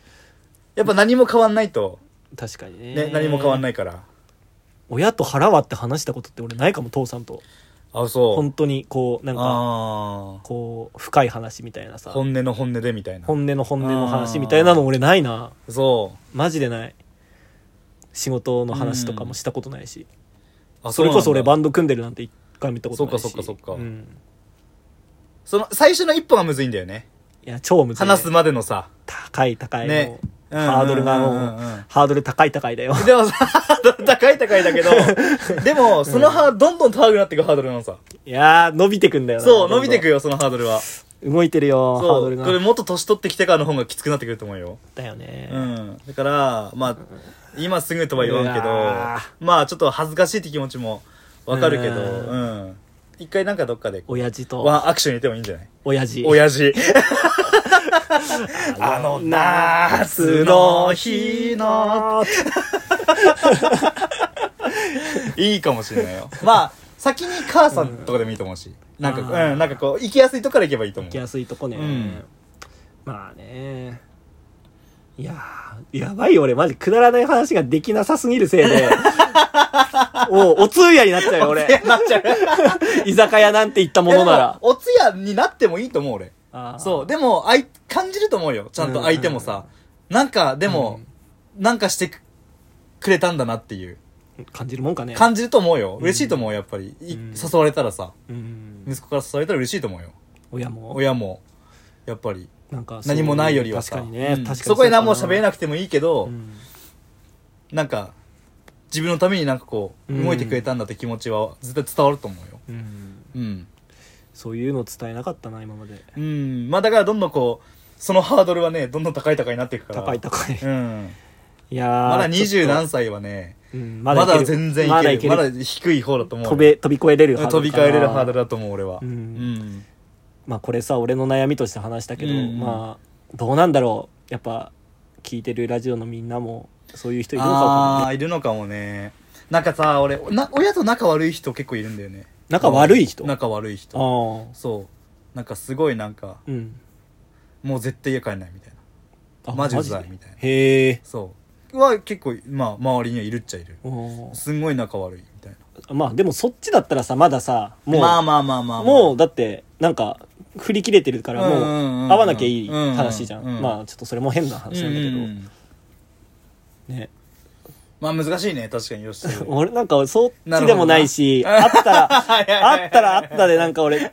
やっぱ何も変わんないと確かにね。ね何も変わんいないから。親と腹割って話したことって俺ないかも父さんとあそう。本当にこうなんかああこう深い話みたいなさ。本音の本音でみたいな。本音の本音の話みたいなの俺ないな。そマジでない。仕事の話とかもしたことないし、うあそれこそ俺バンンド組んでるなんて一回も言ったことないし。そっかそっかそっか。うん、その最初の一歩がむずいんだよね。いや超むずい、ね、話すまでのさ。高い高いね。もうハードルがもう,、ハードル高い高いだよでもさ、ハードル高い高いだけど、でも、そのハーどんどん高くなっていくハードルなのさ。いやー伸びてくんだよなそう、伸びてくよ、そのハードルは。動いてるよハードルがこれもっと年取ってきてからの方がきつくなってくると思うよ。だよね、うん。だから、まあ、今すぐとは言わんけどまあ、ちょっと恥ずかしいって気持ちもわかるけど、ううん。一回なんかどっかで、親父とワンアクション入れてもいいんじゃない？親父親父。あの夏の日の、いいかもしれないよ。まあ、先に母さんとかでもいいと思うし。なんか、あーうん、なんかこう、行きやすいとこから行けばいいと思う行き。やすいとこね、うんまあねいやーやばいよ俺マジくだらない話ができなさすぎるせいで おお通夜になっちゃうよ俺なっちゃう。居酒屋なんて言ったものならお通夜になってもいいと思う、俺。そう。でも、あい、感じると思うよ。ちゃんと相手もさ。なんか、でも、なんかしてくくれたんだなっていう。感じるもんかね感じると思うよ。嬉しいと思う、やっぱり。誘われたらさ。うん息子から誘われたら嬉しいと思うよ。親も親も。やっぱり。なんか何もないよりはさ。確かにね、うん確かにそこで何も喋れいなくてもいいけど、うんなんか、自分のためになんかこう、うん動いてくれたんだって気持ちは絶対伝わると思うよ。うんうん。そういうの伝えなかったな今までうん。まあだからどんどんこう、そのハードルはね、どんどん高い高いになっていくから。高い高い、うん。いやーまだ二十何歳はね、とうんまだ全然いける。まだいけるまだ低い方だと思うよ。飛べ飛び越えれるハード飛びルかな越えれるハードルだと思う、俺は。うんうん。まあこれさ俺の悩みとして話したけど、うんうんまあどうなんだろうやっぱ聞いてるラジオのみんなもそういう人いるのかあもねあー、いるのかもね。なんかさ、俺、な、親と仲悪い人結構いるんだよね。仲悪い人？仲悪い人。ああそう。なんかすごいなんか、うんもう絶対家帰んないみたいな。あマジうでざいみたいな。へえそう。は結構、まあ、周りにはいるっちゃいる。すんごい仲悪いみたいまあでもそっちだったらさまださな。もう、まあまあまあまあ、もうだってなんか振り切れてるからもううんうんうんうん会わなきゃいい話じゃん,、うんうんまあちょっとそれも変なうん話なんだけど、うんねまあ難しいね、確かによし。俺なんかそっちでもないしあったら あったらあったでなんか俺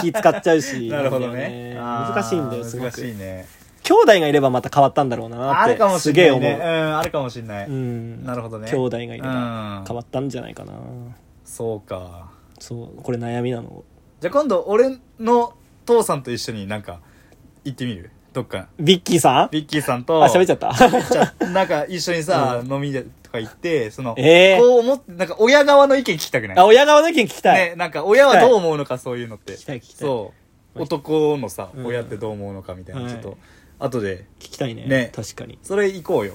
気使っちゃうし なるほどね。難しいんだよすご難くしいね。兄弟がいればまた変わったんだろうなってあるかもしすげえ思う。うん、あるかもしれない。うんなるほどね兄弟がいればうん変わったんじゃないかなそうか。そうこれ悩みなのじゃあ今度、俺の父さんと一緒になんか、行ってみる？どっか。ビッキーさん？ビッキーさんと、あ喋っちゃった。なんか一緒にさ、飲みでとか行って、その、ええこう思って、なんか親側の意見聞きたくない？あ親側の意見聞きたい、ね、なんか親はどう思うのかそういうのって。聞きたい聞きたい。そう。男のさ、うん。親ってどう思うのかみたいな、はい。ちょっと、後で、聞きたいね。ね。確かに。それ行こうよ。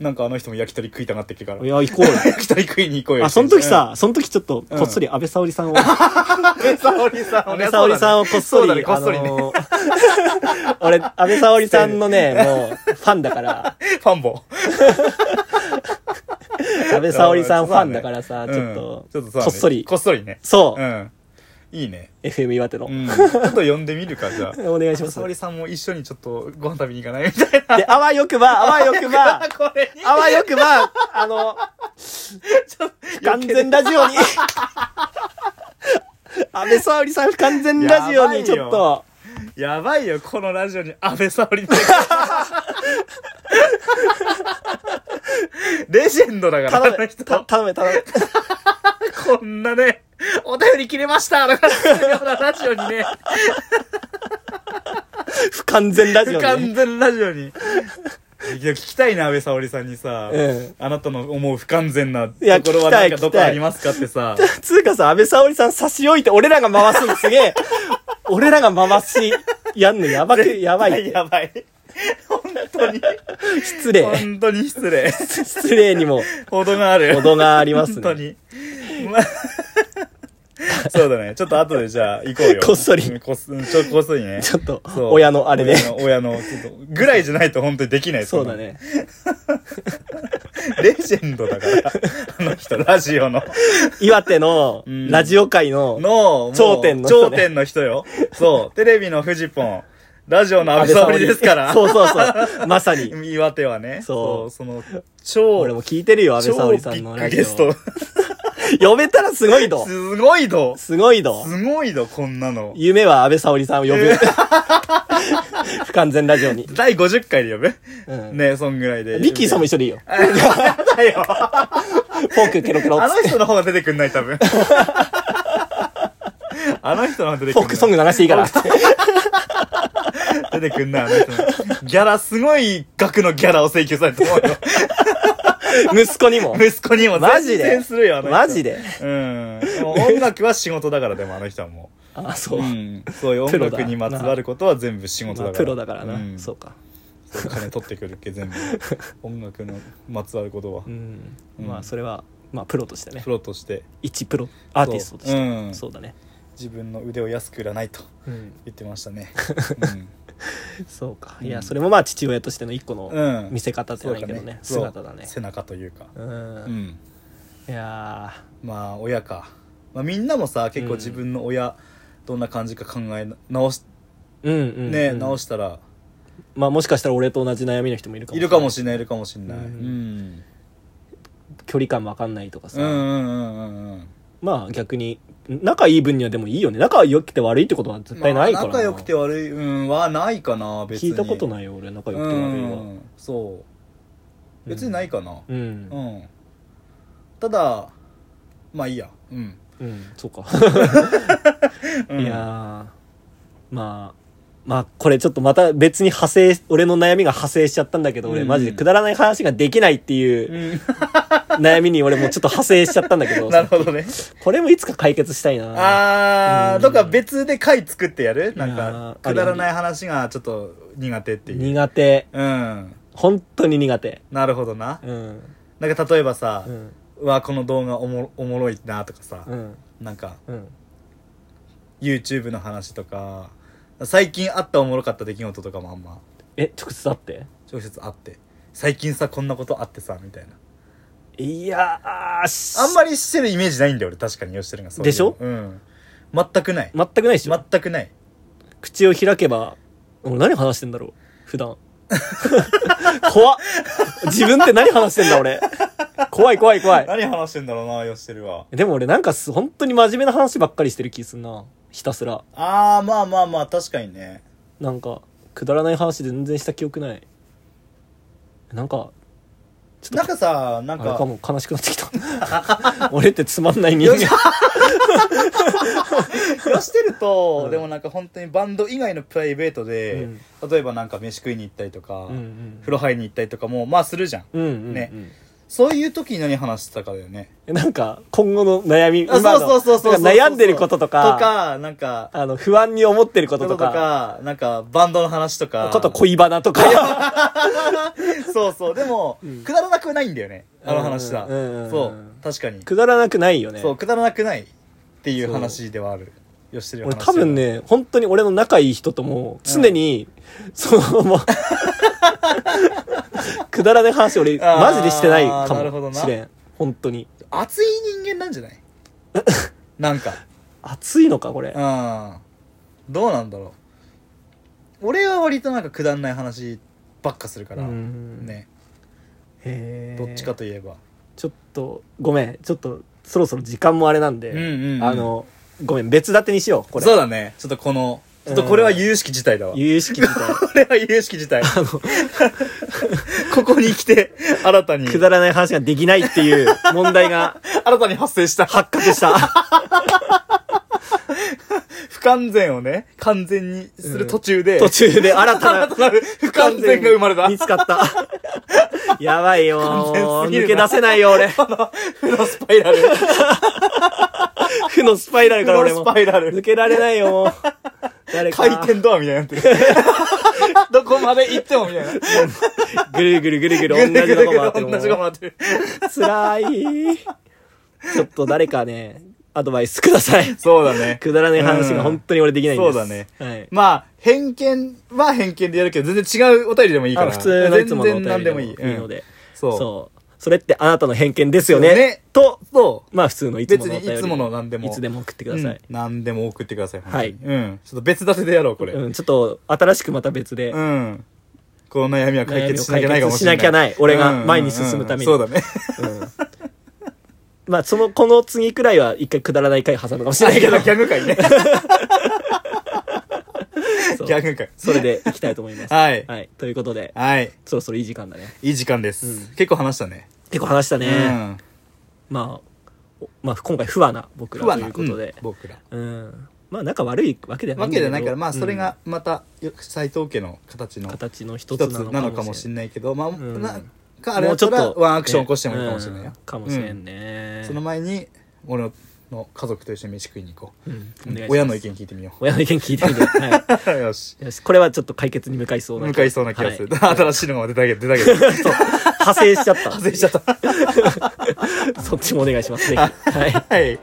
なんかあの人も焼き鳥食いたがってきてから。いや行こうよ 焼き鳥食いに行こうよ。あその時さ、その時ちょっとこっそり安倍沙織さんを、うん、安倍沙織さん、安倍沙織さんをこっそり、こっそりね。あのー 俺、安倍沙織さんのね、もう、ファンだから、ファンボ。安倍沙織さんファンだからさ、ちょっと、こっそりこっそりね。そうう、ん。いいね。FM 岩手の。うん。ちょっと呼んでみるか、じゃあ。お願いします沙。織さんも一緒にちょっとご飯食べに行かないみたいな。で、あわよくば、あわよくば。あわよくば、あの、不完全ラジオに、安倍沙織さん不完全ラジオにちょっと、やばいよ、このラジオに安倍沙織レジェンドだから、頼め、頼め、頼め。こんなね、お便り切れましたとかするようなラジオにね、不完全ラジ不オにね。完全ラジオに。いや聞きたいな、安倍沙織さんにさ、うんあなたの思う不完全なところはないんかどこありますかってさ、つうかさ、安倍沙織さん差し置いて、俺らが回すのすげえ、俺らが回し、やんのやばく、やばい。やばい。本当に、失礼。本当に失礼。失礼にも程がある。程がありますね。本当に。まそうだね。ちょっと後でじゃあ行こうよ。こっそりうんこっそちょ、こっそりね。ちょっと親のあれで。親の、親のちょっとぐらいじゃないと本当にできないそうだ。ね。レジェンドだから、あの人、ラジオの。岩手のうんラジオ界のの、頂点の人ね頂点の人よ。そう。テレビのフジポン、ラジオの安倍沙織ですから。そうそうそう。まさに。岩手はね。そうその、超、俺も聞いてるよ、安倍沙超織さんのラジオ。グゲスト。呼べたらすごいど。すごいど。すごいど。すごいど、こんなの。夢は安倍沙織さんを呼ぶ。不完全ラジオに。第50回で呼ぶ？うんねそんぐらいで。リッキーさんも一緒でいいよ。あやだよ。フォークケロケロあの。人の方が出てくんない、多分。あの人の方が出てくんない。フォークソング流していいから。出てくんない、あの人の。ギャラ、すごい額のギャラを請求されて思うよ。息子にも。息子にもマジで？全然するよ、あの人。マジで？うん。でも音楽は仕事だから、でもあの人はもあ、そう。う。うん。そういう音楽にまつわることは全部仕事だから。まあプロだからな。うんそうか。そう金取ってくるっけ、全部。音楽のまつわることはう。ん。うんまあ、それは、まあ、プロとしてねプ。ロとして、一プロアーティストとして。うんそうだね。自分の腕を安く売らないとうん。言ってましたね。そうか。うんいや、それもまあ、父親としての一個の。見せ方じゃないけどね。そう姿だね。背中というか。う。うんん。いやまあ、親か。まあ、みんなもさ、結構自分の親、どんな感じか考え直し、ーうんうん。ね、うん直したら、まあ、もしかしたら俺と同じ悩みの人もいるかもいるかもしれない、いるかもしれない。距離感わかんないとかさ。うんうんうんうんうん。まあ逆に仲いい分にはでもいいよね仲良くて悪いってことは絶対ないからな、まあ仲良くて悪い、うん、はないかな、別に。聞いたことないよ俺仲良くて悪いはうん。そう。別にないかな。うんうん。ただ、まあいいや。うん。うん、そうか、うんいやーまあまあこれちょっとまた別に派生俺の悩みが派生しちゃったんだけど、俺うん。マジでくだらない話ができないっていううん。悩みに俺もちょっと派生しちゃったんだけど なるほどね。これもいつか解決したいな。あー、うん。どっか別で回作ってやる？なんか、くだらない話がちょっと苦手っていう。苦手。うん。本当に苦手。なるほどな。うん。なんか例えばさう、ん。うわ、この動画おもおもろいなとかさ、うん。なんか、うん。YouTube の話とか、最近あったおもろかった出来事とかもあんま、え直接会って？直接あって、最近さ、こんなことあってさ、みたいな。いやーし。あんまりしてるイメージないんだよ、俺、確かに、吉てるが。そういうの。でしょ？うん。全くない。全くないでしょ、全くない。口を開けば俺何話してんだろう？普段。怖っ。自分って何話してんだ俺？怖い怖い怖い。何話してんだろうな、吉てるは。でも俺なんかす本当に真面目な話ばっかりしてる気すんなひたすら。あー、まあまあまあ、確かにね。なんかくだらない話全然した記憶ない。なんかちょっとなんかさ、なんか、あれかも悲しくなってきた。俺ってつまんない人間。吉 てると、うん。でもなんか本当にバンド以外のプライベートで、例えばなんか飯食いに行ったりとか、うんうん。風呂入りに行ったりとかも、まあするじゃん。うんうんうん、ねそういう時に何話してたかだよね。なんか今後の悩みあ今のそうそうそうそうなんか悩んでることとかとか、なんか、あの不安に思ってるここととととかか、なんかバンドの話とか。こと恋バナとか そうそう。でも、うんくだらなくないんだよね。あの話は。うんうんうんうんそう。確かに。くだらなくないよねそう、くだらなくないっていう話ではある。よしてる俺多分。ね本当に俺の仲いい人とも常に、そのまま くだらない話俺あーマジでしてないかなるほどな。もしれん。本当に。熱い人間なんじゃない？なんか。熱いのかこれ。うん。どうなんだろう。俺は割となんかくだんない話ばっかするから。うん。ね。へえどっちかといえば。ちょっとごめん。ちょっとそろそろ時間もあれなんで、うんうんうん。あのごめん別立てにしようこれ。そうだね。ちょっとこのちょっとこれは有識事態だわ。有識自体。これは有識事態 ここに来て新たに。くだらない話ができないっていう問題が 新たに発生した。発覚した。不完全をね完全にする途中で、途中で新たな不完全が生まれた。見つかった。やばいよ抜け出せないよ俺。負のスパイラル。負のスパイラル負のから俺も。スパイラル。抜けられないよ誰か。回転ドアみたいになってる。どこまで行ってもみたいな。ぐるぐるぐるぐる 同じとこ回ってる。同じとこ回ってる。辛い。ちょっと誰かねアドバイスください。そうだね。くだらない話が本当に俺できないんです、そうだね。はい。まあ偏見は偏見でやるけど全然違うお便りでもいいから。あ普通のいつものお全然何でもいい、便りでもいいので、そうそれってあなたの偏見ですよね。ね。とそう。まあ普通のいつも別のお便り。にいつもの何でも。いつでも送ってください、うん。何でも送ってくださいはい。うん。ちょっと別立てでやろうこれ。うん、ちょっと新しくまた別で、うんこの悩みは解決しなきゃないかもしれない。しなきゃない。俺がうん。前に進むために。うん。そうだね。うん。まあそのこの次くらいは一回くだらない回挟むかもしれないけど。ギャグ会ね。ギャグ会 それでいきたいと思います。はい。はい。ということで。はい。そろそろいい時間だね。いい時間です、うん。結構話したね結構話したね、うん。まあおまあ今回不和な僕らということで。うん僕ら。うん、まあ仲悪いわけではないわけじゃないからまあそれうんがまた斎藤家の形の形の一一つつなのかもしれないけどまあん。なかあれもうちょっだったらとワンアクション起こしてもいいかもしれないよ。うん。かもしれんね、その前に俺の家族と一緒に飯食いに行こう。うん。親の意見聞いてみよ親の意見聞いてみて、はうよし。い、よし。これはちょっと解決に向かいそうな向かいそうな気がする、はい。新しいのが出たけど出たけど。そう。派生しちゃった。派生しちゃった。そっちもお願いしますぜひはい。はい。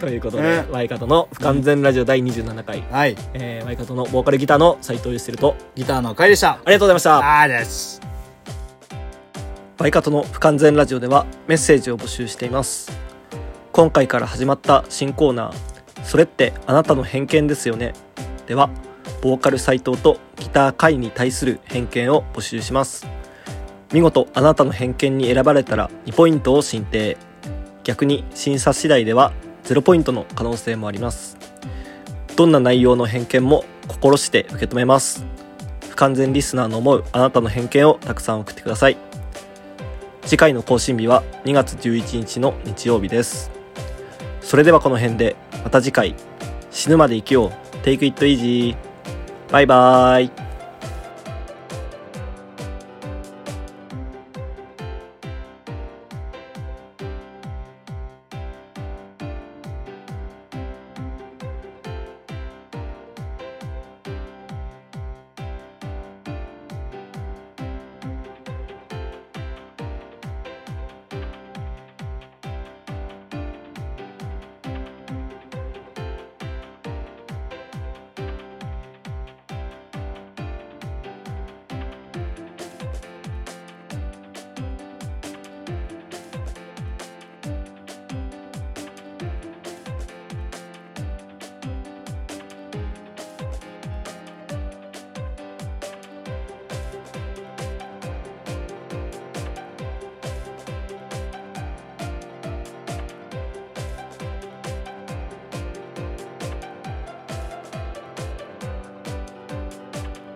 ということで、うんワイカトの不完全ラジオ第27回、はい。えーワイカトのボーカルギターの斉藤義輝と。ギターの会でした。ありがとうございました。あーです。ワイカトの不完全ラジオではメッセージを募集しています今回から始まった新コーナー。それってあなたの偏見ですよね。ではボーカル斉藤とギター会に対する偏見を募集します。見事あなたの偏見に選ばれたら2ポイントを申請。逆に審査次第では0ポイントの可能性もあります。どんな内容の偏見も心して受け止めます。不完全リスナーの思うあなたの偏見をたくさん送ってください。次回の更新日は2月11日の日曜日です。それではこの辺でまた次回。死ぬまで生きよう。Take it easy バイバイ。